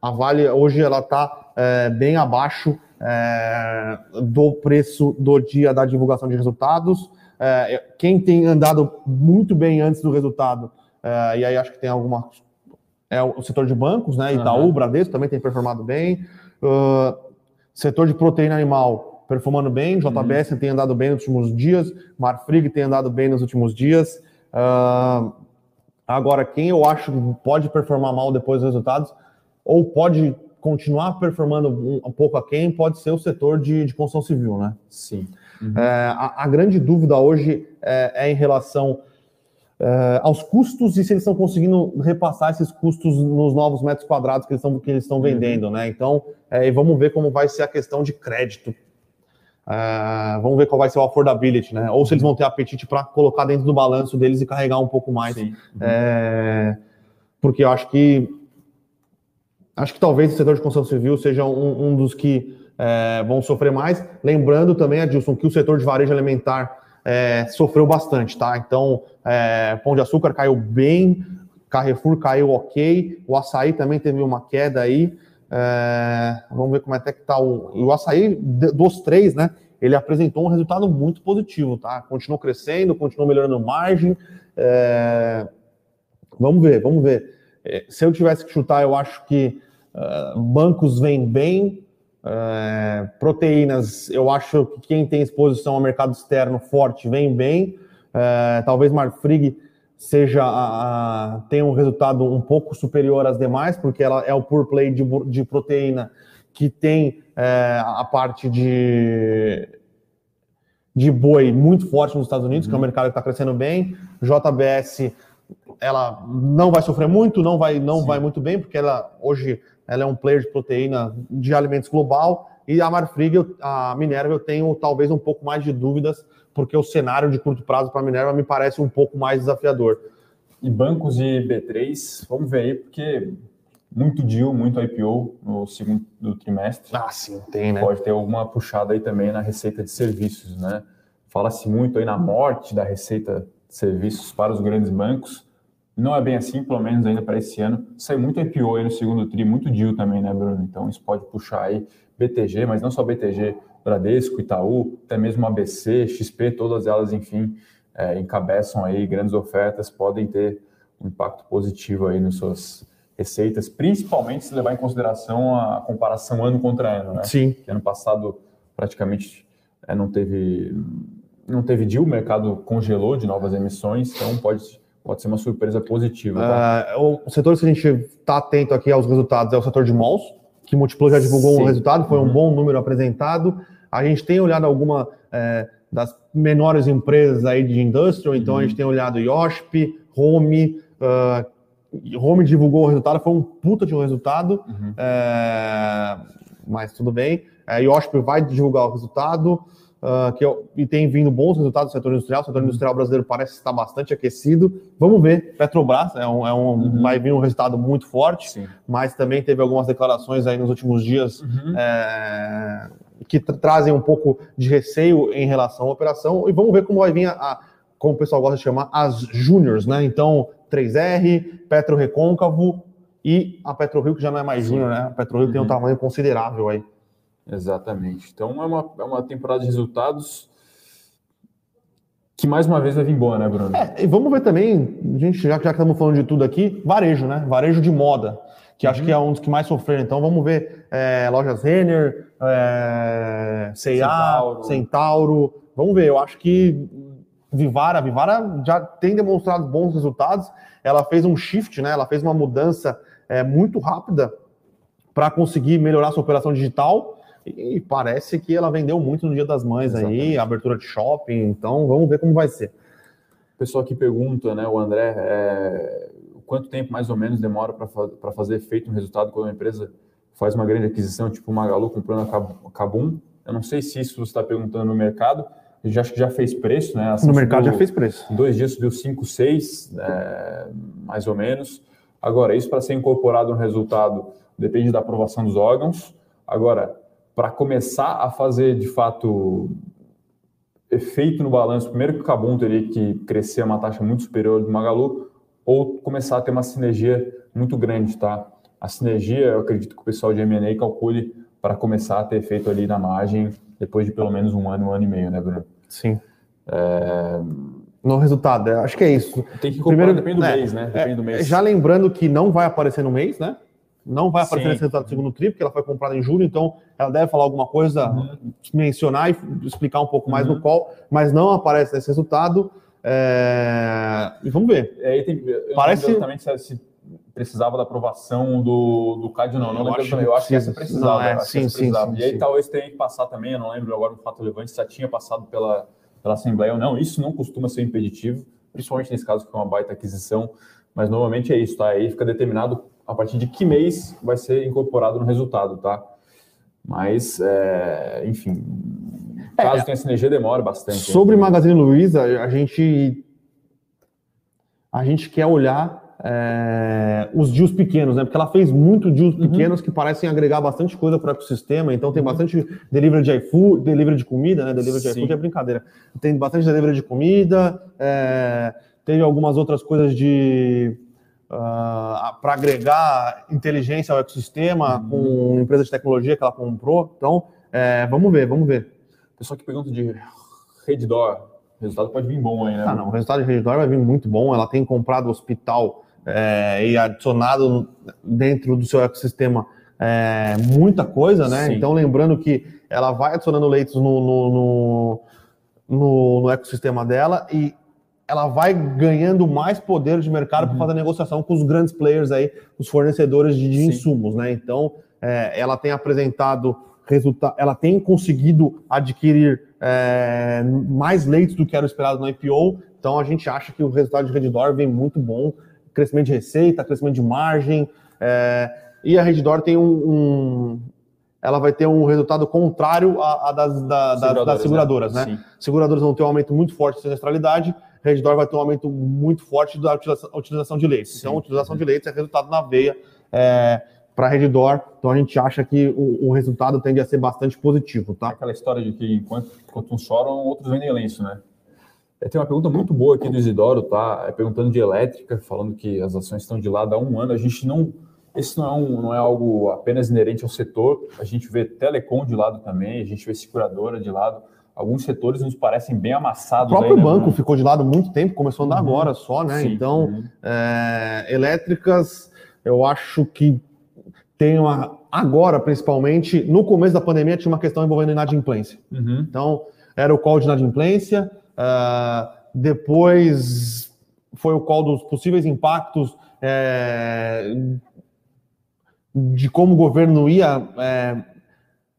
A Vale hoje ela está é, bem abaixo é, do preço do dia da divulgação de resultados. É, quem tem andado muito bem antes do resultado, é, e aí acho que tem alguma é o setor de bancos, né? Itaú, uhum. Bradesco também tem performado bem. Uh, setor de proteína animal performando bem. JBS uhum. tem andado bem nos últimos dias. Marfrig tem andado bem nos últimos dias. Uh, agora, quem eu acho que pode performar mal depois dos resultados, ou pode continuar performando um, um pouco aquém, pode ser o setor de, de construção civil, né? Sim. Uhum. É, a, a, grande dúvida hoje é, é em relação uh, aos custos e se eles estão conseguindo repassar esses custos nos novos metros quadrados que eles estão, que eles estão uhum. vendendo, né? Então, é, e vamos ver como vai ser a questão de crédito. Uh, vamos ver qual vai ser o affordability, né? Ou se eles vão ter apetite para colocar dentro do balanço deles e carregar um pouco mais. Uhum. É, porque eu acho que acho que talvez o setor de construção civil seja um, um dos que é, vão sofrer mais. Lembrando também, Adilson, que o setor de varejo alimentar é, sofreu bastante, tá? Então, é, Pão de Açúcar caiu bem, Carrefour caiu ok, o açaí também teve uma queda aí. É, vamos ver como é que tá o, o açaí dos três, né? Ele apresentou um resultado muito positivo, tá? Continuou crescendo, continuou melhorando margem. É, vamos ver, vamos ver. É, se eu tivesse que chutar, eu acho que uh, bancos vêm bem, é, proteínas, eu acho que quem tem exposição ao mercado externo forte vem bem. É, talvez Marfrig seja a, a, tenha um resultado um pouco superior às demais, porque ela é o pure play de, de proteína que tem é, a parte de, de boi muito forte nos Estados Unidos, uhum. que é um uhum. mercado que está crescendo bem. JBS ela não vai sofrer muito, não vai não vai muito bem, porque ela hoje ela é um player de proteína de alimentos global, e a Marfrig, a Minerva, eu tenho talvez um pouco mais de dúvidas, porque o cenário de curto prazo para a Minerva me parece um pouco mais desafiador. E bancos e B3, vamos ver aí, porque muito deal, muito IPO no segundo trimestre. Ah, sim, tem, né? Pode ter alguma puxada aí também na receita de serviços, né? Fala-se muito aí na morte da receita de serviços para os grandes bancos. Não é bem assim, pelo menos ainda para esse ano. Sai muito IPO aí no segundo TRI, muito deal também, né, Bruno? Então isso pode puxar aí BTG, mas não só BTG, Bradesco, Itaú, até mesmo ABC, XP, todas elas, enfim, é, encabeçam aí grandes ofertas, podem ter um impacto positivo aí nas suas receitas, principalmente se levar em consideração a comparação ano contra ano, né? Sim. Que ano passado praticamente é, não teve não teve deal, o mercado congelou de novas emissões, então pode pode ser uma surpresa positiva. Tá? Uh, o setor que a gente está atento aqui aos resultados é o setor de malls, que Multiplo já divulgou Sim. um resultado, foi uhum. um bom número apresentado. A gente tem olhado alguma é, das menores empresas aí de industrial, então uhum. a gente tem olhado Yosp, Home, uh, Home divulgou o resultado, foi um puta de um resultado, uhum. é, mas tudo bem. É, Yosp vai divulgar o resultado uh, que eu, e tem vindo bons resultados do setor industrial. O setor industrial brasileiro parece estar bastante aquecido. Vamos ver. Petrobras é um, é um uhum. vai vir um resultado muito forte, Sim. mas também teve algumas declarações aí nos últimos dias uhum. é, que trazem um pouco de receio em relação à operação. E vamos ver como vai vir a, a como o pessoal gosta de chamar, as júniors, né? Então, 3R, Petro Recôncavo, e a PetroRio, que já não é mais júnior, né? A PetroRio uhum. tem um uhum. tamanho considerável aí. Exatamente. Então é uma, é uma temporada de resultados que mais uma vez vai vir boa, né, Bruno? É, e vamos ver também, gente, já, já que estamos falando de tudo aqui, varejo, né? Varejo de moda, que uhum. acho que é um dos que mais sofreram. Então vamos ver é, lojas Renner, é, C&A, Centauro. Centauro. Vamos ver, eu acho que Vivara, Vivara já tem demonstrado bons resultados. Ela fez um shift, né? Ela fez uma mudança é, muito rápida para conseguir melhorar sua operação digital. E parece que ela vendeu muito no Dia das Mães Exatamente. aí, abertura de shopping. Então vamos ver como vai ser. O pessoal que pergunta, né, o André, é, quanto tempo mais ou menos demora para fazer efeito no resultado quando a empresa faz uma grande aquisição, tipo o Magalu comprando a Cabum? Eu não sei se isso você está perguntando no mercado, já acho que já fez preço, né? Assim, no mercado já fez preço. Em dois dias subiu 5, 6, é, mais ou menos. Agora, isso para ser incorporado no resultado depende da aprovação dos órgãos. Agora, para começar a fazer de fato efeito no balanço, primeiro que o Cabum teria que crescer a uma taxa muito superior do Magalu, ou começar a ter uma sinergia muito grande, tá? A sinergia, eu acredito que o pessoal de M&A calcule para começar a ter efeito ali na margem depois de pelo menos um ano, um ano e meio, né, Bruno? Sim. É... No resultado, é, acho que é isso. Tem que Primeiro, depende do é, mês, né? Depende é, do mês. Já lembrando que não vai aparecer no mês, né? Não vai aparecer Sim. nesse resultado do segundo TRI, porque ela foi comprada em julho, então ela deve falar alguma coisa, uhum. mencionar e explicar um pouco mais uhum. no qual, mas não aparece nesse resultado. É... E vamos ver. É, tem, Parece exatamente se precisava da aprovação do, do CAD, não. Não eu lembro acho também. Eu acho que essa precisava. Não, é, sim, sim, sim, E aí talvez tenha que passar também, eu não lembro agora um fato relevante, se já tinha passado pela, pela Assembleia ou não. Isso não costuma ser impeditivo, principalmente nesse caso que é uma baita aquisição, mas normalmente é isso, tá? Aí fica determinado a partir de que mês vai ser incorporado no resultado, tá? Mas, é, enfim, caso é, tenha sinergia, demora bastante. Sobre né? Magazine Luiza, a gente, a gente quer olhar é, os deals pequenos, né? Porque ela fez muito deals uhum. pequenos que parecem agregar bastante coisa para o ecossistema. Então tem bastante delivery de iFood, delivery de comida, né? Delivery de Sim. iFood é brincadeira. Tem bastante delivery de comida, é, teve algumas outras coisas de uh, ah, para agregar inteligência ao ecossistema com empresa de tecnologia que ela comprou. Então, é, vamos ver, vamos ver. Pessoal que pergunta de Redditor, o resultado pode vir bom aí, né? Ah, não, o resultado de Redditor vai vir muito bom. Ela tem comprado hospital é, e adicionado dentro do seu ecossistema é, muita coisa, né? Sim. Então, lembrando que ela vai adicionando leitos no, no, no, no, no ecossistema dela e ela vai ganhando mais poder de mercado uhum. para fazer negociação com os grandes players aí, os fornecedores de, de insumos, né? Então, é, ela tem apresentado resultado, ela tem conseguido adquirir é, mais leitos do que era esperado no IPO. Então, a gente acha que o resultado de Redditor vem muito bom, crescimento de receita, crescimento de margem. É, e a Redditor tem um, um, ela vai ter um resultado contrário a, a das, da, seguradoras, das seguradoras, né? né? Seguradoras vão ter um aumento muito forte de siniestralidade, Redditor vai ter um aumento muito forte da utilização, de leitos. Então, a utilização de leitos é resultado na veia é, para a Redditor. Então, a gente acha que o, o, resultado tende a ser bastante positivo, tá? Aquela história de que enquanto, enquanto uns choram, outros vendem lenço, né? É, tem uma pergunta muito boa aqui do Isidoro, tá? É perguntando de elétrica, falando que as ações estão de lado há um ano. A gente não. Esse não é, um, não é algo apenas inerente ao setor. A gente vê telecom de lado também, a gente vê seguradora de lado. Alguns setores nos parecem bem amassados. O próprio aí, né, banco ficou de lado muito tempo, começou a andar uhum. agora só, né? Sim. Então, uhum. é, elétricas, eu acho que tem uma. Agora, principalmente, no começo da pandemia, tinha uma questão envolvendo inadimplência. Uhum. Então, era o call de inadimplência, Uh, depois foi o qual dos possíveis impactos é, de como o governo ia é,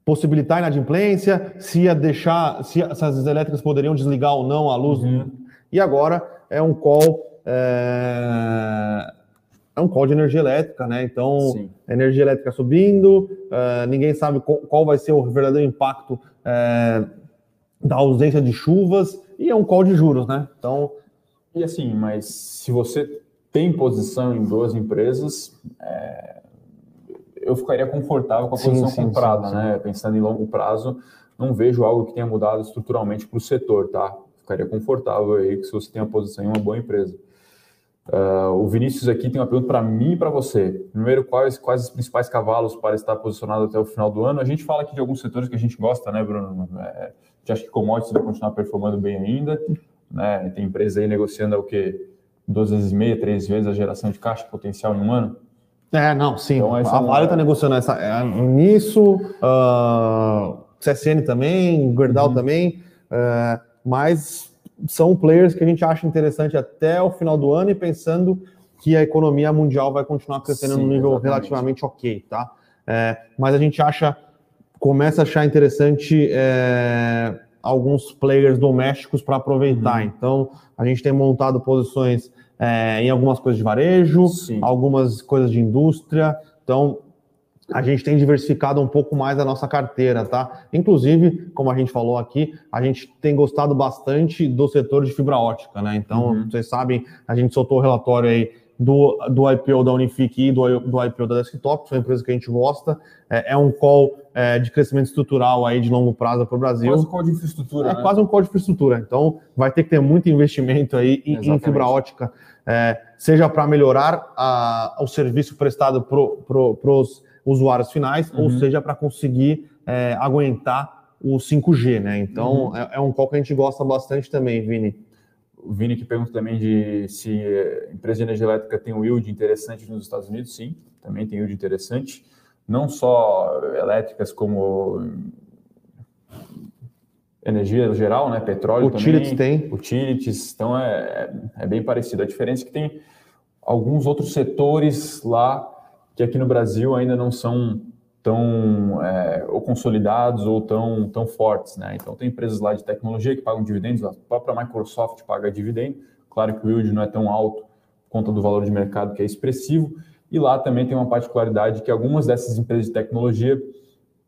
possibilitar a inadimplência, se ia deixar, se essas elétricas poderiam desligar ou não a luz. Uhum. E agora é um call. É, é um call de energia elétrica, né? Então, Sim. energia elétrica subindo, uh, ninguém sabe qual, vai ser o verdadeiro impacto uh, da ausência de chuvas e é um call de juros, né? Então. E assim, mas se você tem posição em duas empresas, é, eu ficaria confortável com a posição sim, comprada, sim, né? Pensando em longo prazo, não vejo algo que tenha mudado estruturalmente para o setor, tá? Ficaria confortável aí que se você tem a posição em uma boa empresa. Uh, o Vinícius aqui tem uma pergunta para mim e para você. Primeiro, quais, quais os principais cavalos para estar posicionado até o final do ano? A gente fala aqui de alguns setores que a gente gosta, né, Bruno? É, gente acha que commodities vai continuar performando bem ainda. Né? Tem empresa aí negociando o quê? Duas vezes e meia, três vezes a geração de caixa potencial em um ano? É, não, sim. Então, a Vale está negociando essa, é, nisso, uh, CSN também, Gerdau uhum. também, uh, mas são players que a gente acha interessante até o final do ano e pensando que a economia mundial vai continuar crescendo Sim, num nível exatamente. relativamente ok, tá? É, mas a gente acha, começa a achar interessante é, alguns players domésticos para aproveitar. Uhum. Então, a gente tem montado posições é, em algumas coisas de varejo, Sim. algumas coisas de indústria. Então, a gente tem diversificado um pouco mais a nossa carteira, tá? Inclusive, como a gente falou aqui, a gente tem gostado bastante do setor de fibra ótica, né? Então, uhum. vocês sabem, a gente soltou o relatório aí do, do IPO da Unifique e do, do IPO da Desktop, que são empresas que a gente gosta. É, é um call é, de crescimento estrutural aí de longo prazo para o Brasil. Quase um call de infraestrutura. É né? quase um call de infraestrutura. Então, vai ter que ter muito investimento aí em, em fibra ótica, é, seja para melhorar a, o serviço prestado para pro, os usuários finais, uhum. ou seja, para conseguir é, aguentar o 5G, né? Então, uhum. é, é, um call que a gente gosta bastante também, Vini. O Vini que pergunta também de se a empresa de energia elétrica tem um yield interessante nos Estados Unidos. Sim, também tem yield interessante. Não só elétricas, como energia geral, né? Petróleo Utilities também. tem. Utilities, então é, é bem parecido. A diferença é que tem alguns outros setores lá que aqui no Brasil ainda não são tão é, ou consolidados ou tão, tão fortes. Né? Então, tem empresas lá de tecnologia que pagam dividendos, a própria Microsoft paga dividendo, claro que o yield não é tão alto por conta do valor de mercado que é expressivo, e lá também tem uma particularidade que algumas dessas empresas de tecnologia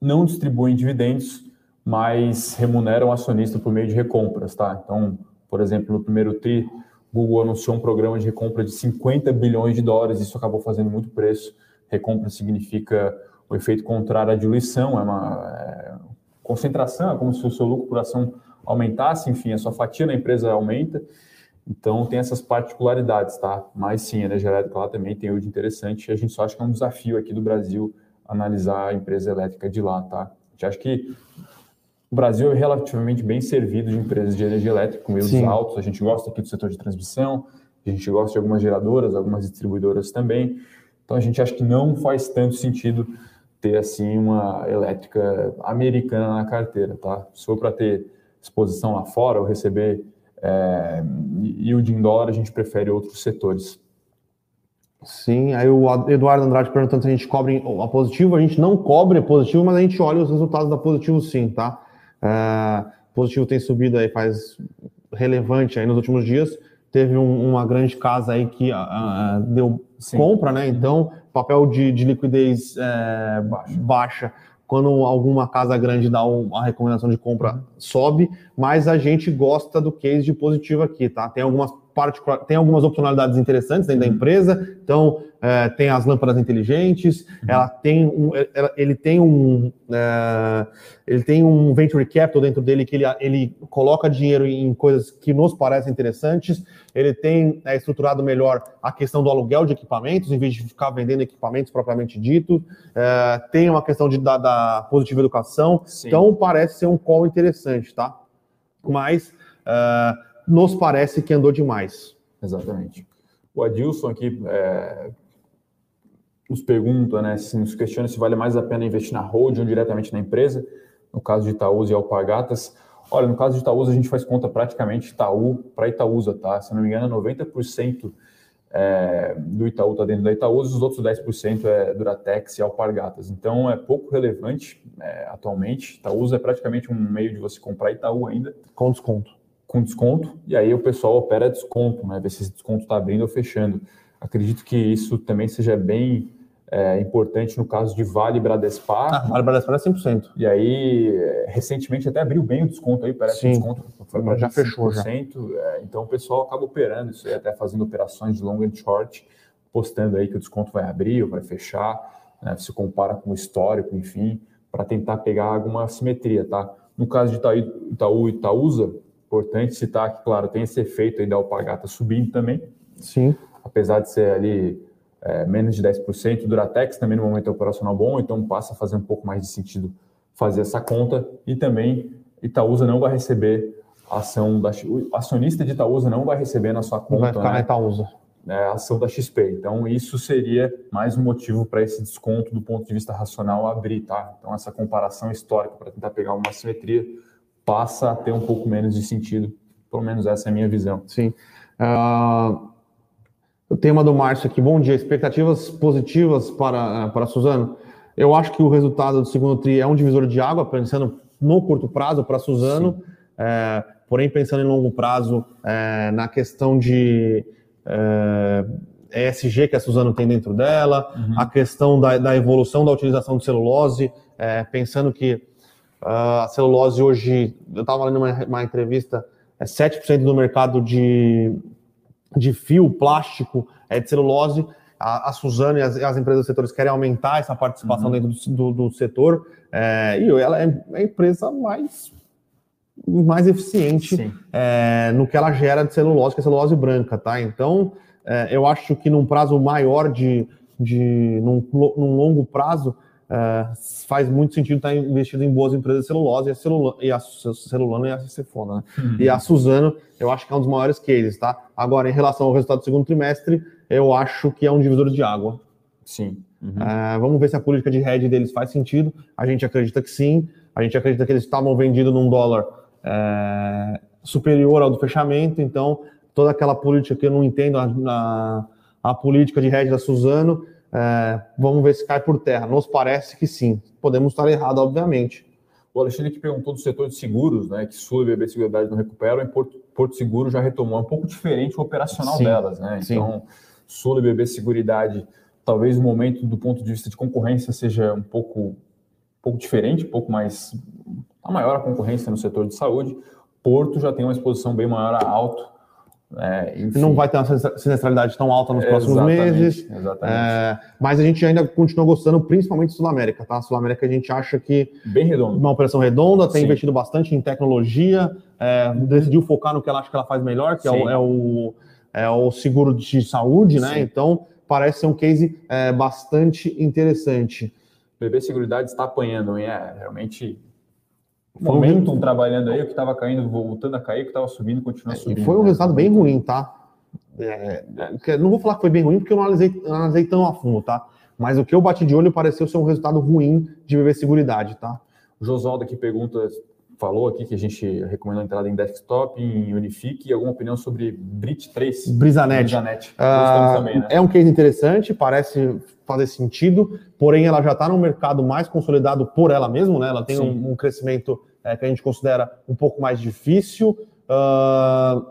não distribuem dividendos, mas remuneram o acionista por meio de recompras. Tá? Então, por exemplo, no primeiro TRI, Google anunciou um programa de recompra de 50 bilhões de dólares, isso acabou fazendo muito preço. Recompra significa o efeito contrário à diluição, é uma é, concentração, é como se o seu lucro por ação aumentasse, enfim, a sua fatia na empresa aumenta. Então tem essas particularidades, tá? Mas sim, a energia elétrica lá também tem yield interessante. A gente só acha que é um desafio aqui do Brasil analisar a empresa elétrica de lá, tá? A gente acha que o Brasil é relativamente bem servido de empresas de energia elétrica com yields altos. A gente gosta aqui do setor de transmissão, a gente gosta de algumas geradoras, algumas distribuidoras também. Então a gente acha que não faz tanto sentido ter assim uma elétrica americana na carteira, tá? Se for para ter exposição lá fora ou receber é, yield em dólar, a gente prefere outros setores. Sim, aí o Eduardo Andrade perguntando se a gente cobre a positivo, a gente não cobre a positivo, mas a gente olha os resultados da positivo sim, tá? É, positivo tem subido aí, faz relevante aí nos últimos dias, teve um, uma grande casa aí que uh, deu sim. compra, né? Então papel de, de liquidez é, baixa. baixa. Quando alguma casa grande dá uma recomendação de compra, sobe, mas a gente gosta do case de positivo aqui, tá? Tem algumas particular, tem algumas opcionalidades interessantes dentro da uhum. empresa. Então, é, tem as lâmpadas inteligentes, uhum. ela tem um, ela, ele tem um é, ele tem um venture capital dentro dele que ele, ele coloca dinheiro em coisas que nos parecem interessantes. Ele tem é, estruturado melhor a questão do aluguel de equipamentos, em vez de ficar vendendo equipamentos propriamente dito. É, tem uma questão de, da, da positiva educação. Sim. Então, parece ser um call interessante, tá? Mas é, nos parece que andou demais. Exatamente. O Adilson aqui é, nos pergunta, né, se nos questiona se vale mais a pena investir na hold ou diretamente na empresa, no caso de Itaúsa e Alpagatas. Olha, no caso de Itaúsa, a gente faz conta praticamente Itaú para Itaúsa, tá? Se não me engano, 90% é, do Itaú está dentro da Itaúsa, os outros 10% é Duratex e Alpargatas. Então, é pouco relevante é, atualmente. Itaúsa é praticamente um meio de você comprar Itaú ainda. Com desconto com desconto, e aí o pessoal opera desconto, né? Ver se esse desconto está abrindo ou fechando. Acredito que isso também seja bem é, importante no caso de Vale Bradespar. Ah, Vale Bradespar é 100%. E aí, recentemente até abriu bem o desconto aí, parece Sim, que o desconto foi já fechou já. É, então o pessoal acaba operando isso aí, até fazendo operações de long and short, postando aí que o desconto vai abrir ou vai fechar, né? se compara com o histórico, enfim, para tentar pegar alguma simetria, tá? No caso de Itaú e Itaúsa, Importante citar que, claro, tem esse efeito aí da alpagata subindo também. Sim. apesar de ser ali é, menos de 10%, Duratex também no momento é operacional bom, então passa a fazer um pouco mais de sentido fazer essa conta e também Itaúsa não vai receber a ação da o acionista de Itaúsa não vai receber na sua conta. Vai ficar né, na Itaúsa. É, a ação da XP. Então, isso seria mais um motivo para esse desconto do ponto de vista racional abrir, tá? Então, essa comparação histórica para tentar pegar uma simetria passa a ter um pouco menos de sentido. Pelo menos essa é a minha visão. Sim. Uh, o tema do Márcio aqui. Bom dia. Expectativas positivas para, para a Suzano? Eu acho que o resultado do segundo TRI é um divisor de água, pensando no curto prazo para a Suzano. É, porém, pensando em longo prazo, é, na questão de é, ESG que a Suzano tem dentro dela, uhum. a questão da, da, evolução da utilização de celulose, é, pensando que uh, a celulose hoje, eu estava lendo uma, uma entrevista, é 7% do mercado de, de fio plástico é de celulose, a, a Suzano e as, as, empresas do setor querem aumentar essa participação uhum. dentro do, do, do setor, é, e ela é a empresa mais mais eficiente é, no que ela gera de celulose, que é celulose branca, tá? Então, é, eu acho que num prazo maior de, de num, num longo prazo, é, faz muito sentido estar investido em boas empresas de celulose e a, celula, e a Celulano e a Cefona, né? Uhum. E a Suzano, eu acho que é um dos maiores cases, tá? Agora, em relação ao resultado do segundo trimestre, eu acho que é um divisor de água. Sim. Uhum. É, vamos ver se a política de hedge deles faz sentido. A gente acredita que sim. A gente acredita que eles estavam vendidos num dólar é, superior ao do fechamento, então toda aquela política que eu não entendo, a, a política de hedge da Suzano, é, vamos ver se cai por terra. Nos parece que sim. Podemos estar errado, obviamente. O Alexandre que perguntou do setor de seguros, né, que Sul e BB Seguridade não recuperam, e Porto, Porto Seguro já retomou. É um pouco diferente o operacional sim, delas, né? Então, Sul e BB Seguridade, talvez o momento do ponto de vista de concorrência seja um pouco, um pouco diferente, um pouco mais a maior a concorrência no setor de saúde. Porto já tem uma exposição bem maior a alto. É, não vai ter uma sinistralidade tão alta nos próximos exatamente, meses. Exatamente. É, mas a gente ainda continua gostando, principalmente Sul América, tá? Sul América a gente acha que. Bem redondo. Uma operação redonda, tem Sim. investido bastante em tecnologia, é, decidiu focar no que ela acha que ela faz melhor, que é o, é o, é, o, seguro de saúde, né? Sim. Então, parece ser um case é, bastante interessante. BB Seguridade está apanhando, hein? É, realmente Momentum trabalhando aí, o que estava caindo, voltando a cair, o que estava subindo, continua subindo. E foi um né? resultado bem ruim, tá? É, é, não vou falar que foi bem ruim, porque eu não analisei, não analisei tão a fundo, tá? Mas o que eu bati de olho pareceu ser um resultado ruim de BB Seguridade, tá? O Josaldo aqui pergunta, falou aqui que a gente recomenda a entrada em desktop, em Unifique, e alguma opinião sobre Brit 3? Brisanet. Brisanet. Uh, também, né? É um case interessante, parece fazer sentido, porém ela já está no mercado mais consolidado por ela mesma, né? Ela tem um, um, crescimento é, que a gente considera um pouco mais difícil. Uh,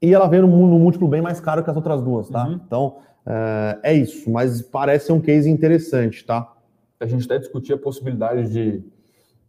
e ela veio num, num, múltiplo bem mais caro que as outras duas, tá? Uhum. Então, uh, é isso, mas parece um case interessante, tá? A gente até discutia a possibilidade de.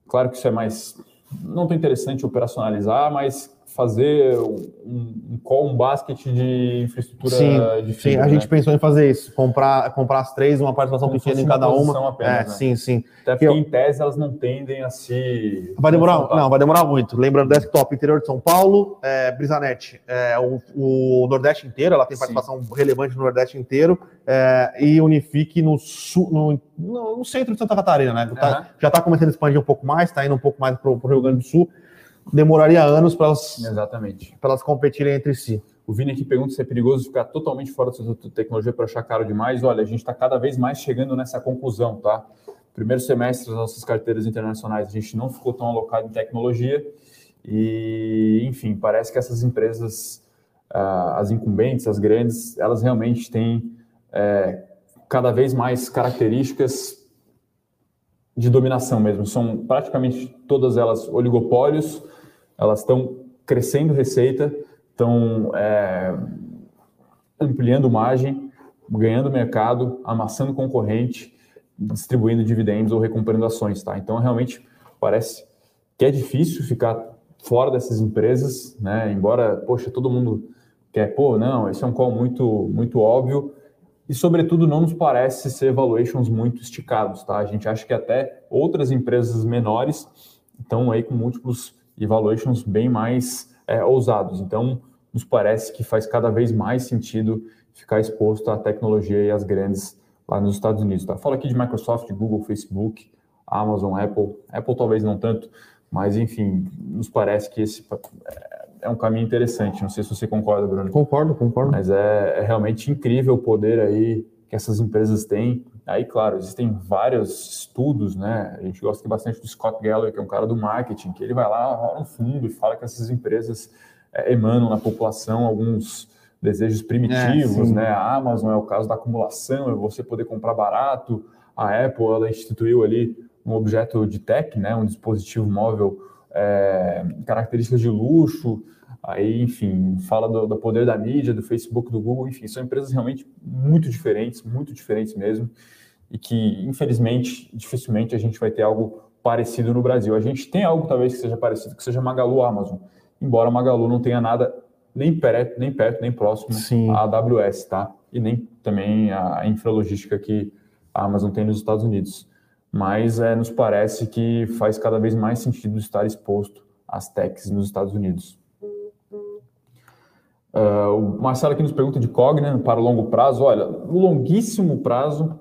Claro que isso é mais. Não tão interessante operacionalizar, mas fazer um, um call, um basket de infraestrutura sim, de fibra, Sim, a né? gente pensou em fazer isso, comprar, comprar as três, uma participação Como pequena em cada uma. Apenas, é, né? Sim, sim. Até porque, eu... em tese, elas não tendem a se... Vai demorar, não, vai demorar muito. Lembrando, desktop, interior de São Paulo, é, Brisanet, é, o, o, Nordeste inteiro, ela tem participação sim. relevante no Nordeste inteiro, é, e Unifique no, sul, no, no, centro de Santa Catarina, né? Tá, uhum. Já está começando a expandir um pouco mais, está indo um pouco mais para o Rio Grande do Sul, demoraria anos para elas, Exatamente. elas competirem entre si. O Vini aqui pergunta se é perigoso ficar totalmente fora do setor de tecnologia para achar caro demais. Olha, a gente está cada vez mais chegando nessa conclusão, tá? Primeiro semestre das nossas carteiras internacionais, a gente não ficou tão alocado em tecnologia e, enfim, parece que essas empresas, uh, as incumbentes, as grandes, elas realmente têm é, cada vez mais características de dominação mesmo. São praticamente todas elas oligopólios, elas estão crescendo receita, estão é, ampliando margem, ganhando mercado, amassando concorrente, distribuindo dividendos ou recomprando ações, tá? Então, realmente, parece que é difícil ficar fora dessas empresas, né? Embora, poxa, todo mundo quer, pô, não, esse é um call muito, muito óbvio, e, sobretudo, não nos parece ser valuations muito esticados, tá? A gente acha que até outras empresas menores estão aí com múltiplos e valuations bem mais é, ousados. Então, nos parece que faz cada vez mais sentido ficar exposto à tecnologia e às grandes lá nos Estados Unidos. Tá? Falo aqui de Microsoft, Google, Facebook, Amazon, Apple. Apple talvez não tanto, mas enfim, nos parece que esse é um caminho interessante. Não sei se você concorda, Bruno. Concordo, concordo. Mas é, é realmente incrível o poder aí que essas empresas têm. Aí, claro, existem vários estudos, né? A gente gosta bastante do Scott Galloway, que é um cara do marketing, que ele vai lá no fundo e fala que essas empresas é, emanam na população alguns desejos primitivos, é, né? A Amazon é o caso da acumulação, é você poder comprar barato. A Apple, ela instituiu ali um objeto de tech, né? Um dispositivo móvel, é, características de luxo. Aí, enfim, fala do, do, poder da mídia, do Facebook, do Google, enfim, são empresas realmente muito diferentes, muito diferentes mesmo, e que, infelizmente, dificilmente a gente vai ter algo parecido no Brasil. A gente tem algo, talvez, que seja parecido, que seja Magalu Amazon, embora Magalu não tenha nada nem perto, nem perto, nem próximo Sim. à AWS, tá? E nem também a infralogística que a Amazon tem nos Estados Unidos. Mas é, nos parece que faz cada vez mais sentido estar exposto às techs nos Estados Unidos. Uh, o Marcelo aqui nos pergunta de Cogna para o longo prazo. Olha, no longuíssimo prazo,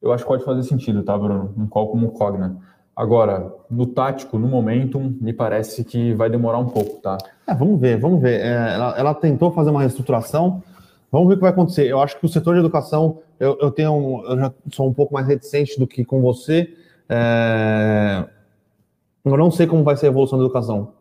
eu acho que pode fazer sentido, tá, Bruno? Um call como Cogna. Agora, no tático, no momento, me parece que vai demorar um pouco, tá? É, vamos ver, vamos ver. É, ela, ela, tentou fazer uma reestruturação. Vamos ver o que vai acontecer. Eu acho que o setor de educação, eu, eu tenho, eu já sou um pouco mais reticente do que com você. É, eu não sei como vai ser a evolução da educação.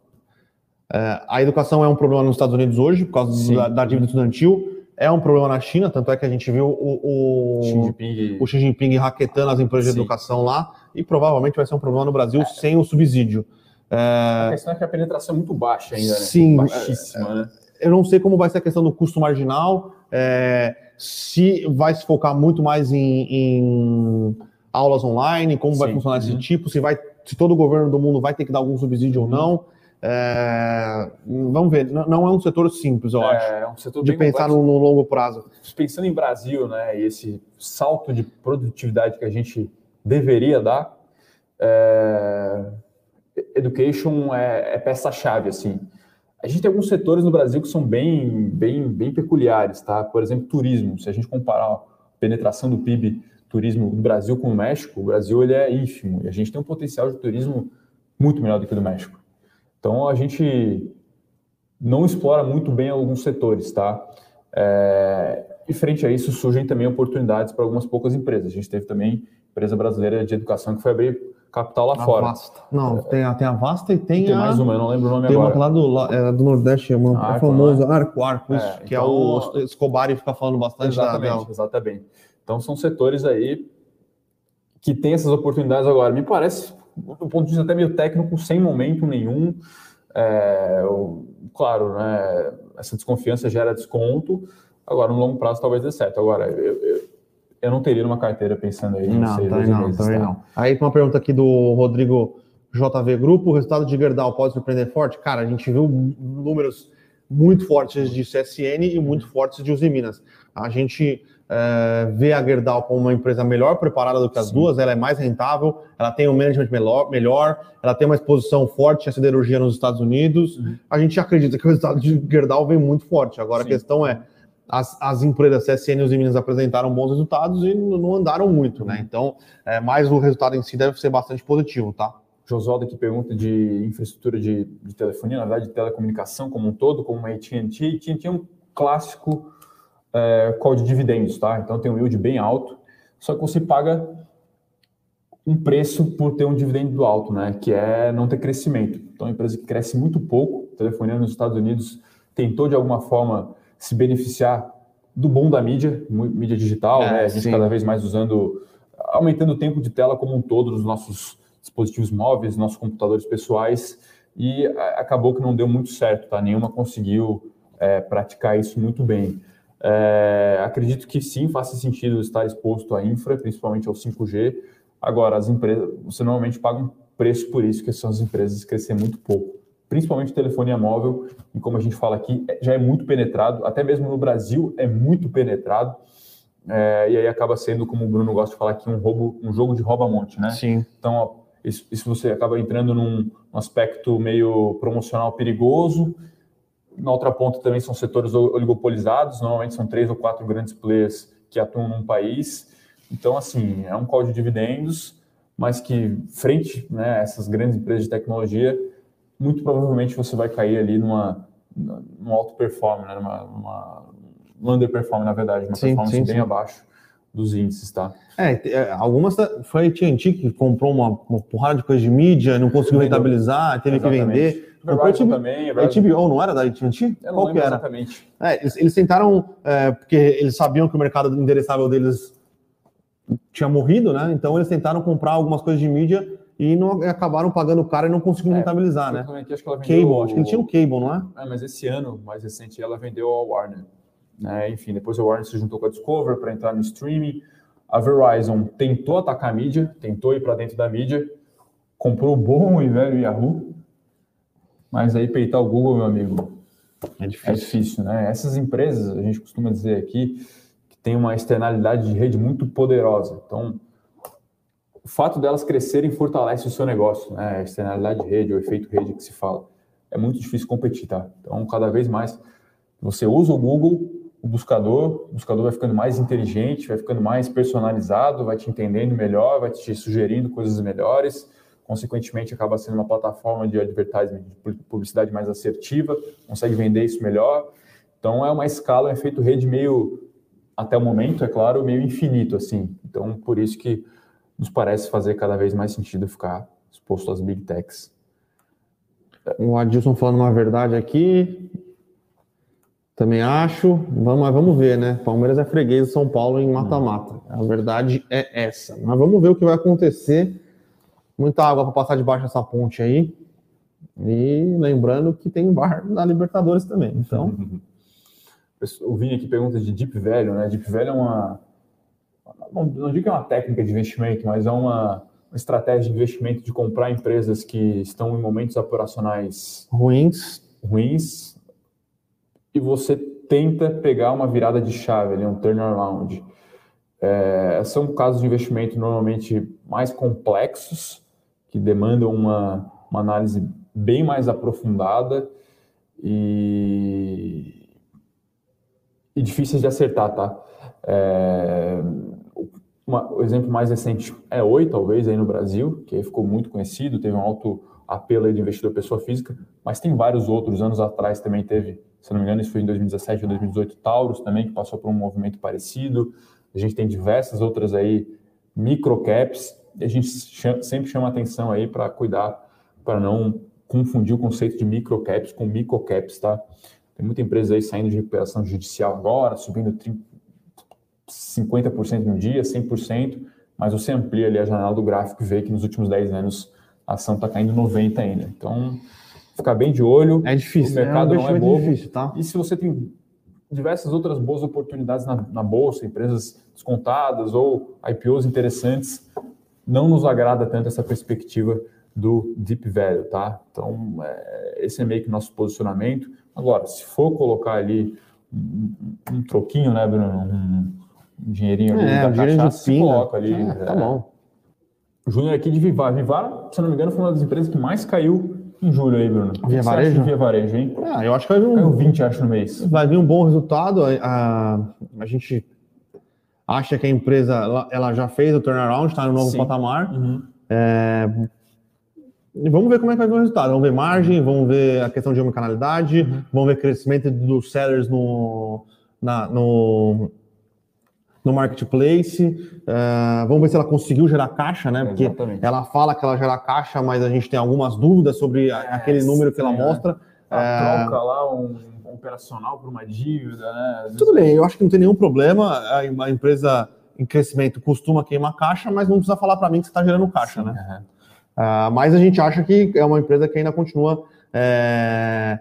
É, a educação é um problema nos Estados Unidos hoje, por causa da, da, dívida estudantil. É um problema na China, tanto é que a gente viu o, o, Xi, Jinping. o Xi Jinping raquetando as empresas Sim. de educação lá, e provavelmente vai ser um problema no Brasil é. sem o subsídio. É... A questão é que a penetração é muito baixa ainda, né? Sim. Baixíssima, né? Eu não sei como vai ser a questão do custo marginal, é, se vai se focar muito mais em, em aulas online, como Sim. vai funcionar uhum. esse tipo, se, vai, se todo o governo do mundo vai ter que dar algum subsídio uhum. ou não. É, vamos ver, não é um setor simples, eu é, acho. É um setor de pensar no, no, longo prazo. Pensando em Brasil, né, e esse salto de produtividade que a gente deveria dar, é, education é, é peça-chave, assim. A gente tem alguns setores no Brasil que são bem, bem, bem peculiares, tá? Por exemplo, turismo. Se a gente comparar a penetração do PIB turismo do Brasil com o México, o Brasil ele é ínfimo e a gente tem um potencial de turismo muito melhor do que o do México. Então a gente não explora muito bem alguns setores, tá? É, e frente a isso surgem também oportunidades para algumas poucas empresas. A gente teve também empresa brasileira de educação que foi abrir capital lá a fora. Vasta. Não, tem a, tem a Vasta e tem, tem a... mais uma, eu não lembro o nome tem agora. Tem uma lá do, lá, é, do Nordeste, uma, Arco, é famoso né? Arco, Arco, isso, é, que é então, é o Escobar e fica falando bastante exatamente, da Exatamente, Então são setores aí que têm essas oportunidades agora. Me parece, do ponto de vista até meio técnico, sem momento nenhum, é, claro, né, essa desconfiança gera desconto. Agora, no longo prazo, talvez dê certo. Agora, eu, eu, eu não teria uma carteira pensando aí. Não, sei, também não, meses, também tá? não. Aí, uma pergunta aqui do Rodrigo JV Grupo: o resultado de Gerdau pode surpreender forte? Cara, a gente viu números muito fortes de CSN e muito fortes de Uzi Minas. A gente é, vê a Gerdau como uma empresa melhor preparada do que as Sim. duas, ela é mais rentável, ela tem um management melhor, melhor, ela tem uma exposição forte à siderurgia nos Estados Unidos. Uhum. A gente acredita que o resultado de Gerdau vem muito forte. Agora Sim. a questão é, as, as empresas CSN e os Minas apresentaram bons resultados e não andaram muito, né? Uhum. Então, é, mais o resultado em si deve ser bastante positivo, tá? Josualdo aqui pergunta de infraestrutura de, de telefonia, na verdade, de telecomunicação como um todo, como uma AT&T. AT&T é um clássico é, call de dividendos, tá? Então tem um yield bem alto, só que você paga um preço por ter um dividendo alto, né? Que é não ter crescimento. Então, a empresa que cresce muito pouco, telefonia nos Estados Unidos tentou de alguma forma se beneficiar do bom da mídia, mídia digital, é, né? A gente sim. cada vez mais usando, aumentando o tempo de tela como um todo nos nossos dispositivos móveis, nossos computadores pessoais, e acabou que não deu muito certo, tá? Nenhuma conseguiu é, praticar isso muito bem. É, acredito que sim, faça sentido estar exposto à infra, principalmente ao 5G. Agora, as empresas, você normalmente paga um preço por isso, que são as empresas crescer muito pouco. Principalmente telefonia móvel, e como a gente fala aqui, é, já é muito penetrado, até mesmo no Brasil é muito penetrado. É, e aí acaba sendo, como o Bruno gosta de falar aqui, um roubo, um jogo de rouba-monte, né? Sim. Então, ó, isso, isso, você acaba entrando num, num aspecto meio promocional perigoso na outra ponta também são setores oligopolizados, normalmente são três ou quatro grandes players que atuam num país. Então, assim, é um call de dividendos, mas que, frente né, a essas grandes empresas de tecnologia, muito provavelmente você vai cair ali numa, numa alto performance, né, numa, numa underperform, na verdade, uma sim, performance sim, bem sim. abaixo dos índices, tá? É, é algumas foi a AT&T que comprou uma, uma porrada de coisa de mídia, não conseguiu rentabilizar, teve Exatamente. que vender. Verizon também. Verizon... HBO não era da AT&T? Qual que era? Exatamente. É, eles, eles, tentaram, é, porque eles sabiam que o mercado endereçável deles tinha morrido, né? Então eles tentaram comprar algumas coisas de mídia e não acabaram pagando caro e não conseguiram é, rentabilizar, né? Acho que ela vendeu... Cable, acho que ele tinha um cable, não é? é? Mas esse ano, mais recente, ela vendeu ao Warner. Né? Enfim, depois a Warner se juntou com a Discover para entrar no streaming. A Verizon tentou atacar a mídia, tentou ir para dentro da mídia, comprou o bom e velho Yahoo, mas aí peitar o Google, meu amigo, é difícil. é difícil, né? Essas empresas, a gente costuma dizer aqui, que tem uma externalidade de rede muito poderosa. Então, o fato delas crescerem fortalece o seu negócio, né? A externalidade de rede, o efeito rede que se fala. É muito difícil competir, tá? Então, cada vez mais, você usa o Google, o buscador, o buscador vai ficando mais inteligente, vai ficando mais personalizado, vai te entendendo melhor, vai te sugerindo coisas melhores, consequentemente acaba sendo uma plataforma de advertising, de publicidade mais assertiva, consegue vender isso melhor. Então é uma escala, um efeito rede meio, até o momento, é claro, meio infinito, assim. Então por isso que nos parece fazer cada vez mais sentido ficar exposto às big techs. O Adilson falando uma verdade aqui, também acho. Vamos, vamos ver, né? Palmeiras é freguês São Paulo em mata-mata. A verdade é essa. Mas vamos ver o que vai acontecer. Muita água para passar debaixo dessa ponte aí. E lembrando que tem bar na Libertadores também. Então. O Vini aqui pergunta de Deep Value, né? Deep Value é uma. Não, não digo que é uma técnica de investimento, mas é uma, uma estratégia de investimento de comprar empresas que estão em momentos operacionais ruins, ruins e você tenta pegar uma virada de chave, ali, um turnaround. É, são casos de investimento normalmente mais complexos, que demandam uma, uma análise bem mais aprofundada e, e difíceis de acertar, tá? É, uma, o exemplo mais recente é Oi, talvez, aí no Brasil, que ficou muito conhecido, teve um alto apelo de investidor pessoa física, mas tem vários outros. Anos atrás também teve se não me engano, isso foi em 2017 ou 2018, Taurus também, que passou por um movimento parecido. A gente tem diversas outras aí, microcaps, a gente sempre chama atenção aí para cuidar, para não confundir o conceito de microcaps com microcaps, tá? Tem muita empresa aí saindo de recuperação judicial agora, subindo 30, 50% no dia, 100%, mas você amplia ali a janela do gráfico e vê que nos últimos 10 anos a ação está caindo 90 ainda. Então, ficar bem de olho. É difícil, o mercado é um não é bobo. Difícil, tá? E se você tem diversas outras boas oportunidades na, na, bolsa, empresas descontadas ou IPOs interessantes, não nos agrada tanto essa perspectiva do deep value, tá? Então, é, esse é meio que o nosso posicionamento. Agora, se for colocar ali um, um troquinho, né, Bruno? Um, um dinheirinho ali é, da cachaça, se coloca ali. É, tá bom. O Júnior aqui de Vivar. Vivar, se não me engano, foi uma das empresas que mais caiu em julho aí, Bruno. Via varejo? Via varejo, hein? Ah, eu acho que vai vir um. Caiu 20, acho, no mês. Vai vir um bom resultado. A, a gente acha que a empresa ela, ela já fez o turnaround, está no novo Sim. patamar. Uhum. É, vamos ver como é que vai vir o resultado. Vamos ver margem, vamos ver a questão de omnicanalidade, uhum. vamos ver crescimento dos sellers no, na, no, no marketplace. Uh, vamos ver se ela conseguiu gerar caixa, né? Porque Exatamente. ela fala que ela gera caixa, mas a gente tem algumas dúvidas sobre é, aquele número que ela mostra. Ela é... troca lá um operacional por uma dívida, né? Tudo bem, eu acho que não tem nenhum problema. A, empresa em crescimento costuma queimar caixa, mas não precisa falar para mim que você está gerando caixa, Sim, né? Uhum. Uh, mas a gente acha que é uma empresa que ainda continua é,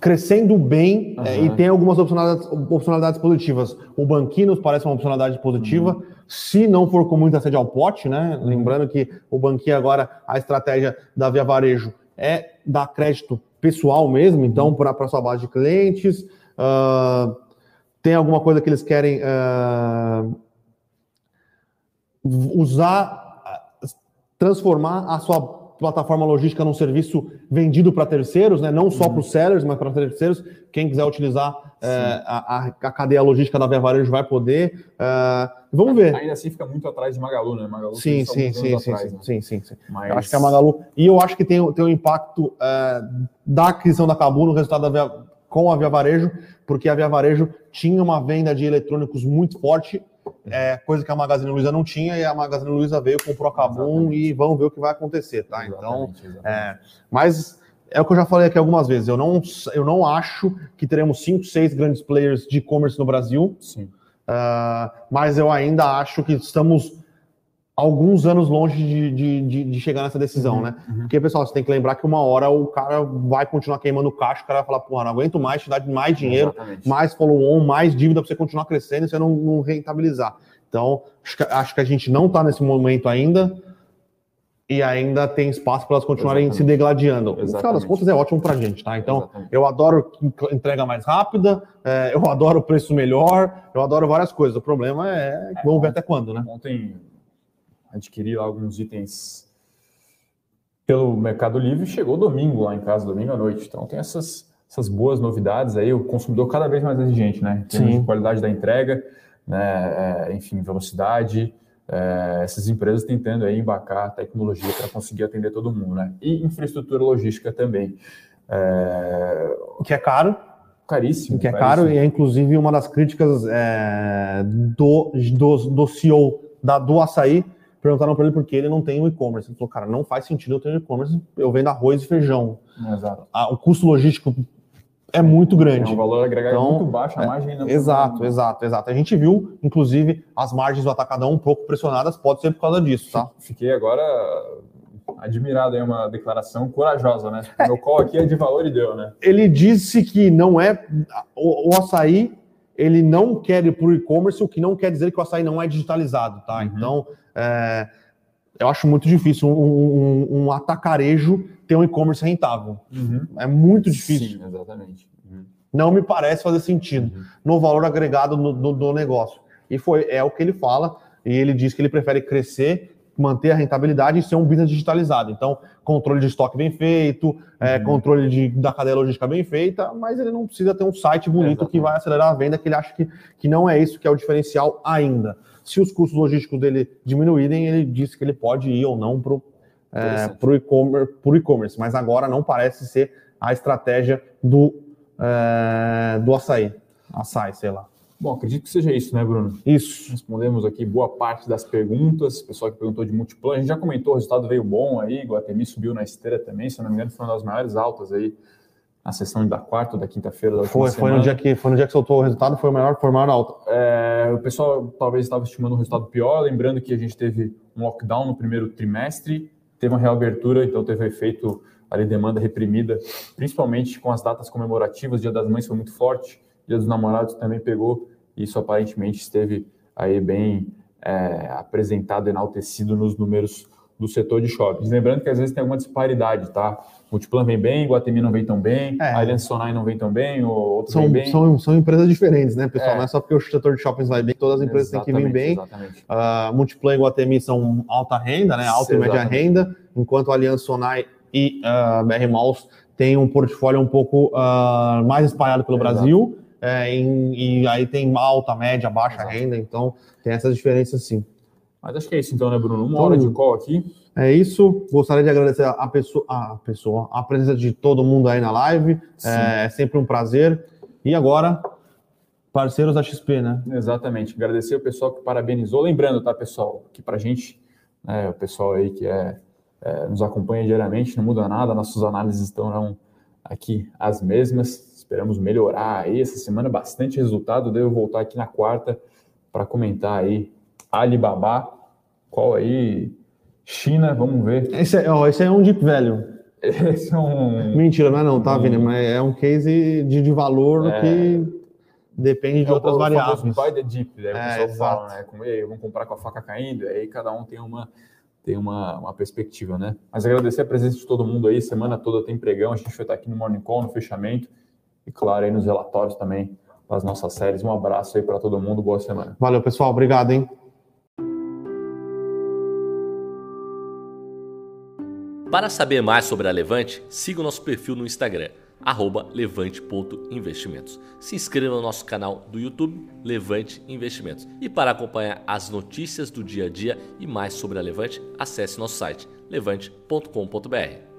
crescendo bem uhum. é, e tem algumas opcionalidades, opcionalidades positivas. O Banquinos parece uma opcionalidade positiva, uhum. se não for com muita sede ao pote, né? Uhum. Lembrando que o Banquinho agora, a estratégia da Via Varejo é dar crédito pessoal mesmo, então, uhum. para a sua base de clientes. Uh, tem alguma coisa que eles querem uh, usar, transformar a sua plataforma logística num serviço vendido para terceiros, né? não só uhum. para os sellers, mas para terceiros. Quem quiser utilizar é, a, a, cadeia logística da Via Varejo vai poder. Uh, vamos ver. Ainda assim fica muito atrás de Magalu, né? Magalu sim, sim, sim, sim, atrás, sim, né? sim, sim, sim, Mas... Eu acho que a Magalu. E eu acho que tem, tem um impacto uh, da aquisição da Cabu no resultado da Via, com a Via Varejo, porque a Via Varejo tinha uma venda de eletrônicos muito forte é, coisa que a Magazine Luiza não tinha, e a Magazine Luiza veio, comprou a Kabum e vamos ver o que vai acontecer, tá? Exatamente, então, exatamente. É, mas é o que eu já falei aqui algumas vezes, eu não, eu não acho que teremos cinco, seis grandes players de e-commerce no Brasil, Sim. Uh, mas eu ainda acho que estamos alguns anos longe de, de, de, de chegar nessa decisão, uhum, né? Uhum. Porque, pessoal, você tem que lembrar que uma hora o cara vai continuar queimando caixa, o cara vai falar, porra, não aguento mais, te dar mais dinheiro, Exatamente. mais follow-on, mais dívida para você continuar crescendo e você não, não rentabilizar. Então, acho que, acho que a gente não está nesse momento ainda e ainda tem espaço para elas continuarem Exatamente. se degladiando. No final das contas, é ótimo para a gente, tá? Então, Exatamente. eu adoro entrega mais rápida, é, eu adoro preço melhor, eu adoro várias coisas. O problema é, é vamos ver até quando, né? Ontem adquiri alguns itens pelo Mercado Livre, chegou domingo lá em casa, domingo à noite. Então tem essas, essas boas novidades aí, o consumidor cada vez mais exigente, né? Tem qualidade da entrega, né? É, enfim, velocidade. É, essas empresas tentando aí embarcar tecnologia para conseguir atender todo mundo, né? E infraestrutura logística também. É... O que é caro. Caríssimo. O que é caríssimo. caro e é inclusive uma das críticas é, do, do, do CEO da, do açaí, Perguntaram para ele por que ele não tem o e-commerce. Ele falou, cara, não faz sentido eu ter e-commerce, eu vendo arroz e feijão. Exato. o custo logístico é muito grande. É um valor agregado então, muito baixo, a é, margem ainda Exato, exato, exato. A gente viu, inclusive, as margens do Atacadão um pouco pressionadas, pode ser por causa disso, tá? Fiquei agora admirado, é uma declaração corajosa, né? É. Meu call aqui é de valor e deu, né? Ele disse que não é... O, o açaí, ele não quer ir para o e-commerce, o que não quer dizer que o açaí não é digitalizado, tá? Uhum. Então, é, eu acho muito difícil um, um, um atacarejo ter um e-commerce rentável. Uhum. É muito difícil. Sim, exatamente. Uhum. Não me parece fazer sentido uhum. no valor agregado no, do, do negócio. E foi é o que ele fala, e ele diz que ele prefere crescer manter a rentabilidade e ser um business digitalizado. Então, controle de estoque bem feito, é, uhum. controle de, da cadeia logística bem feita, mas ele não precisa ter um site bonito é, que vai acelerar a venda, que ele acha que, que não é isso que é o diferencial ainda. Se os custos logísticos dele diminuírem, ele disse que ele pode ir ou não para o é, e-commerce, e-commerce, mas agora não parece ser a estratégia do, é, do açaí. Açaí, sei lá. Bom, acredito que seja isso, né, Bruno? Isso. Respondemos aqui boa parte das perguntas. O pessoal que perguntou de multiplano, a gente já comentou, o resultado veio bom aí, Guatemi subiu na esteira também, se não me engano, foi uma das maiores altas aí na sessão da quarta ou da quinta-feira da foi, foi no dia que Foi no dia que soltou o resultado, foi o maior, foi o maior alta. É, o pessoal talvez estava estimando um resultado pior, lembrando que a gente teve um lockdown no primeiro trimestre, teve uma reabertura, então teve um efeito ali demanda reprimida, principalmente com as datas comemorativas, Dia das Mães foi muito forte, Dia dos Namorados também pegou, isso aparentemente esteve aí bem é, apresentado, enaltecido nos números do setor de shoppings. Lembrando que às vezes tem alguma disparidade, tá? Multiplan vem bem, Guatemi não vem tão bem, é. Allianz Sonai não vem tão bem, ou outros são, vem bem. São, são empresas diferentes, né, pessoal? É. Não é só porque o setor de shoppings vai bem, todas as empresas exatamente, têm que vir bem. Exatamente. Uh, Multiplan e Guatemi são alta renda, né? Alta exatamente. e média renda, enquanto Allianz Sonai e uh, BR Malls têm um portfólio um pouco uh, mais espalhado pelo Exato. Brasil é, em, e aí tem alta, média, baixa Exato. renda, então tem essas diferenças sim. Mas acho que é isso então, né, Bruno? Uma então, hora de call aqui. É isso. Gostaria de agradecer a pessoa, a pessoa, a presença de todo mundo aí na live. É, é sempre um prazer. E agora, parceiros da XP, né? Exatamente. Agradecer o pessoal que parabenizou. Lembrando, tá, pessoal, que pra gente, né, o pessoal aí que é, é, nos acompanha diariamente, não muda nada, nossas análises estão aqui as mesmas Esperamos melhorar aí essa semana, bastante resultado. Devo voltar aqui na quarta para comentar aí Alibaba, qual aí China, vamos ver. Esse é, ó, esse é um deep velho. Esse é um. Mentira, não é não, tá, um... Vini? Mas é um case de, de valor é... que depende de é outras variáveis. Buy the deep, né? O é, pessoal fala, né? Como, vamos comprar com a faca caindo, aí cada um tem uma tem uma, uma perspectiva, né? Mas agradecer a presença de todo mundo aí, semana toda tem pregão, a gente vai estar aqui no Morning Call, no fechamento e, claro, aí nos relatórios também das nossas séries. Um abraço aí para todo mundo, boa semana. Valeu, pessoal. Obrigado, hein? Para saber mais sobre a Levante, siga o nosso perfil no Instagram, levante.investimentos. Se inscreva no nosso canal do YouTube, Levante Investimentos. E para acompanhar as notícias do dia a dia e mais sobre a Levante, acesse nosso site levante.com.br.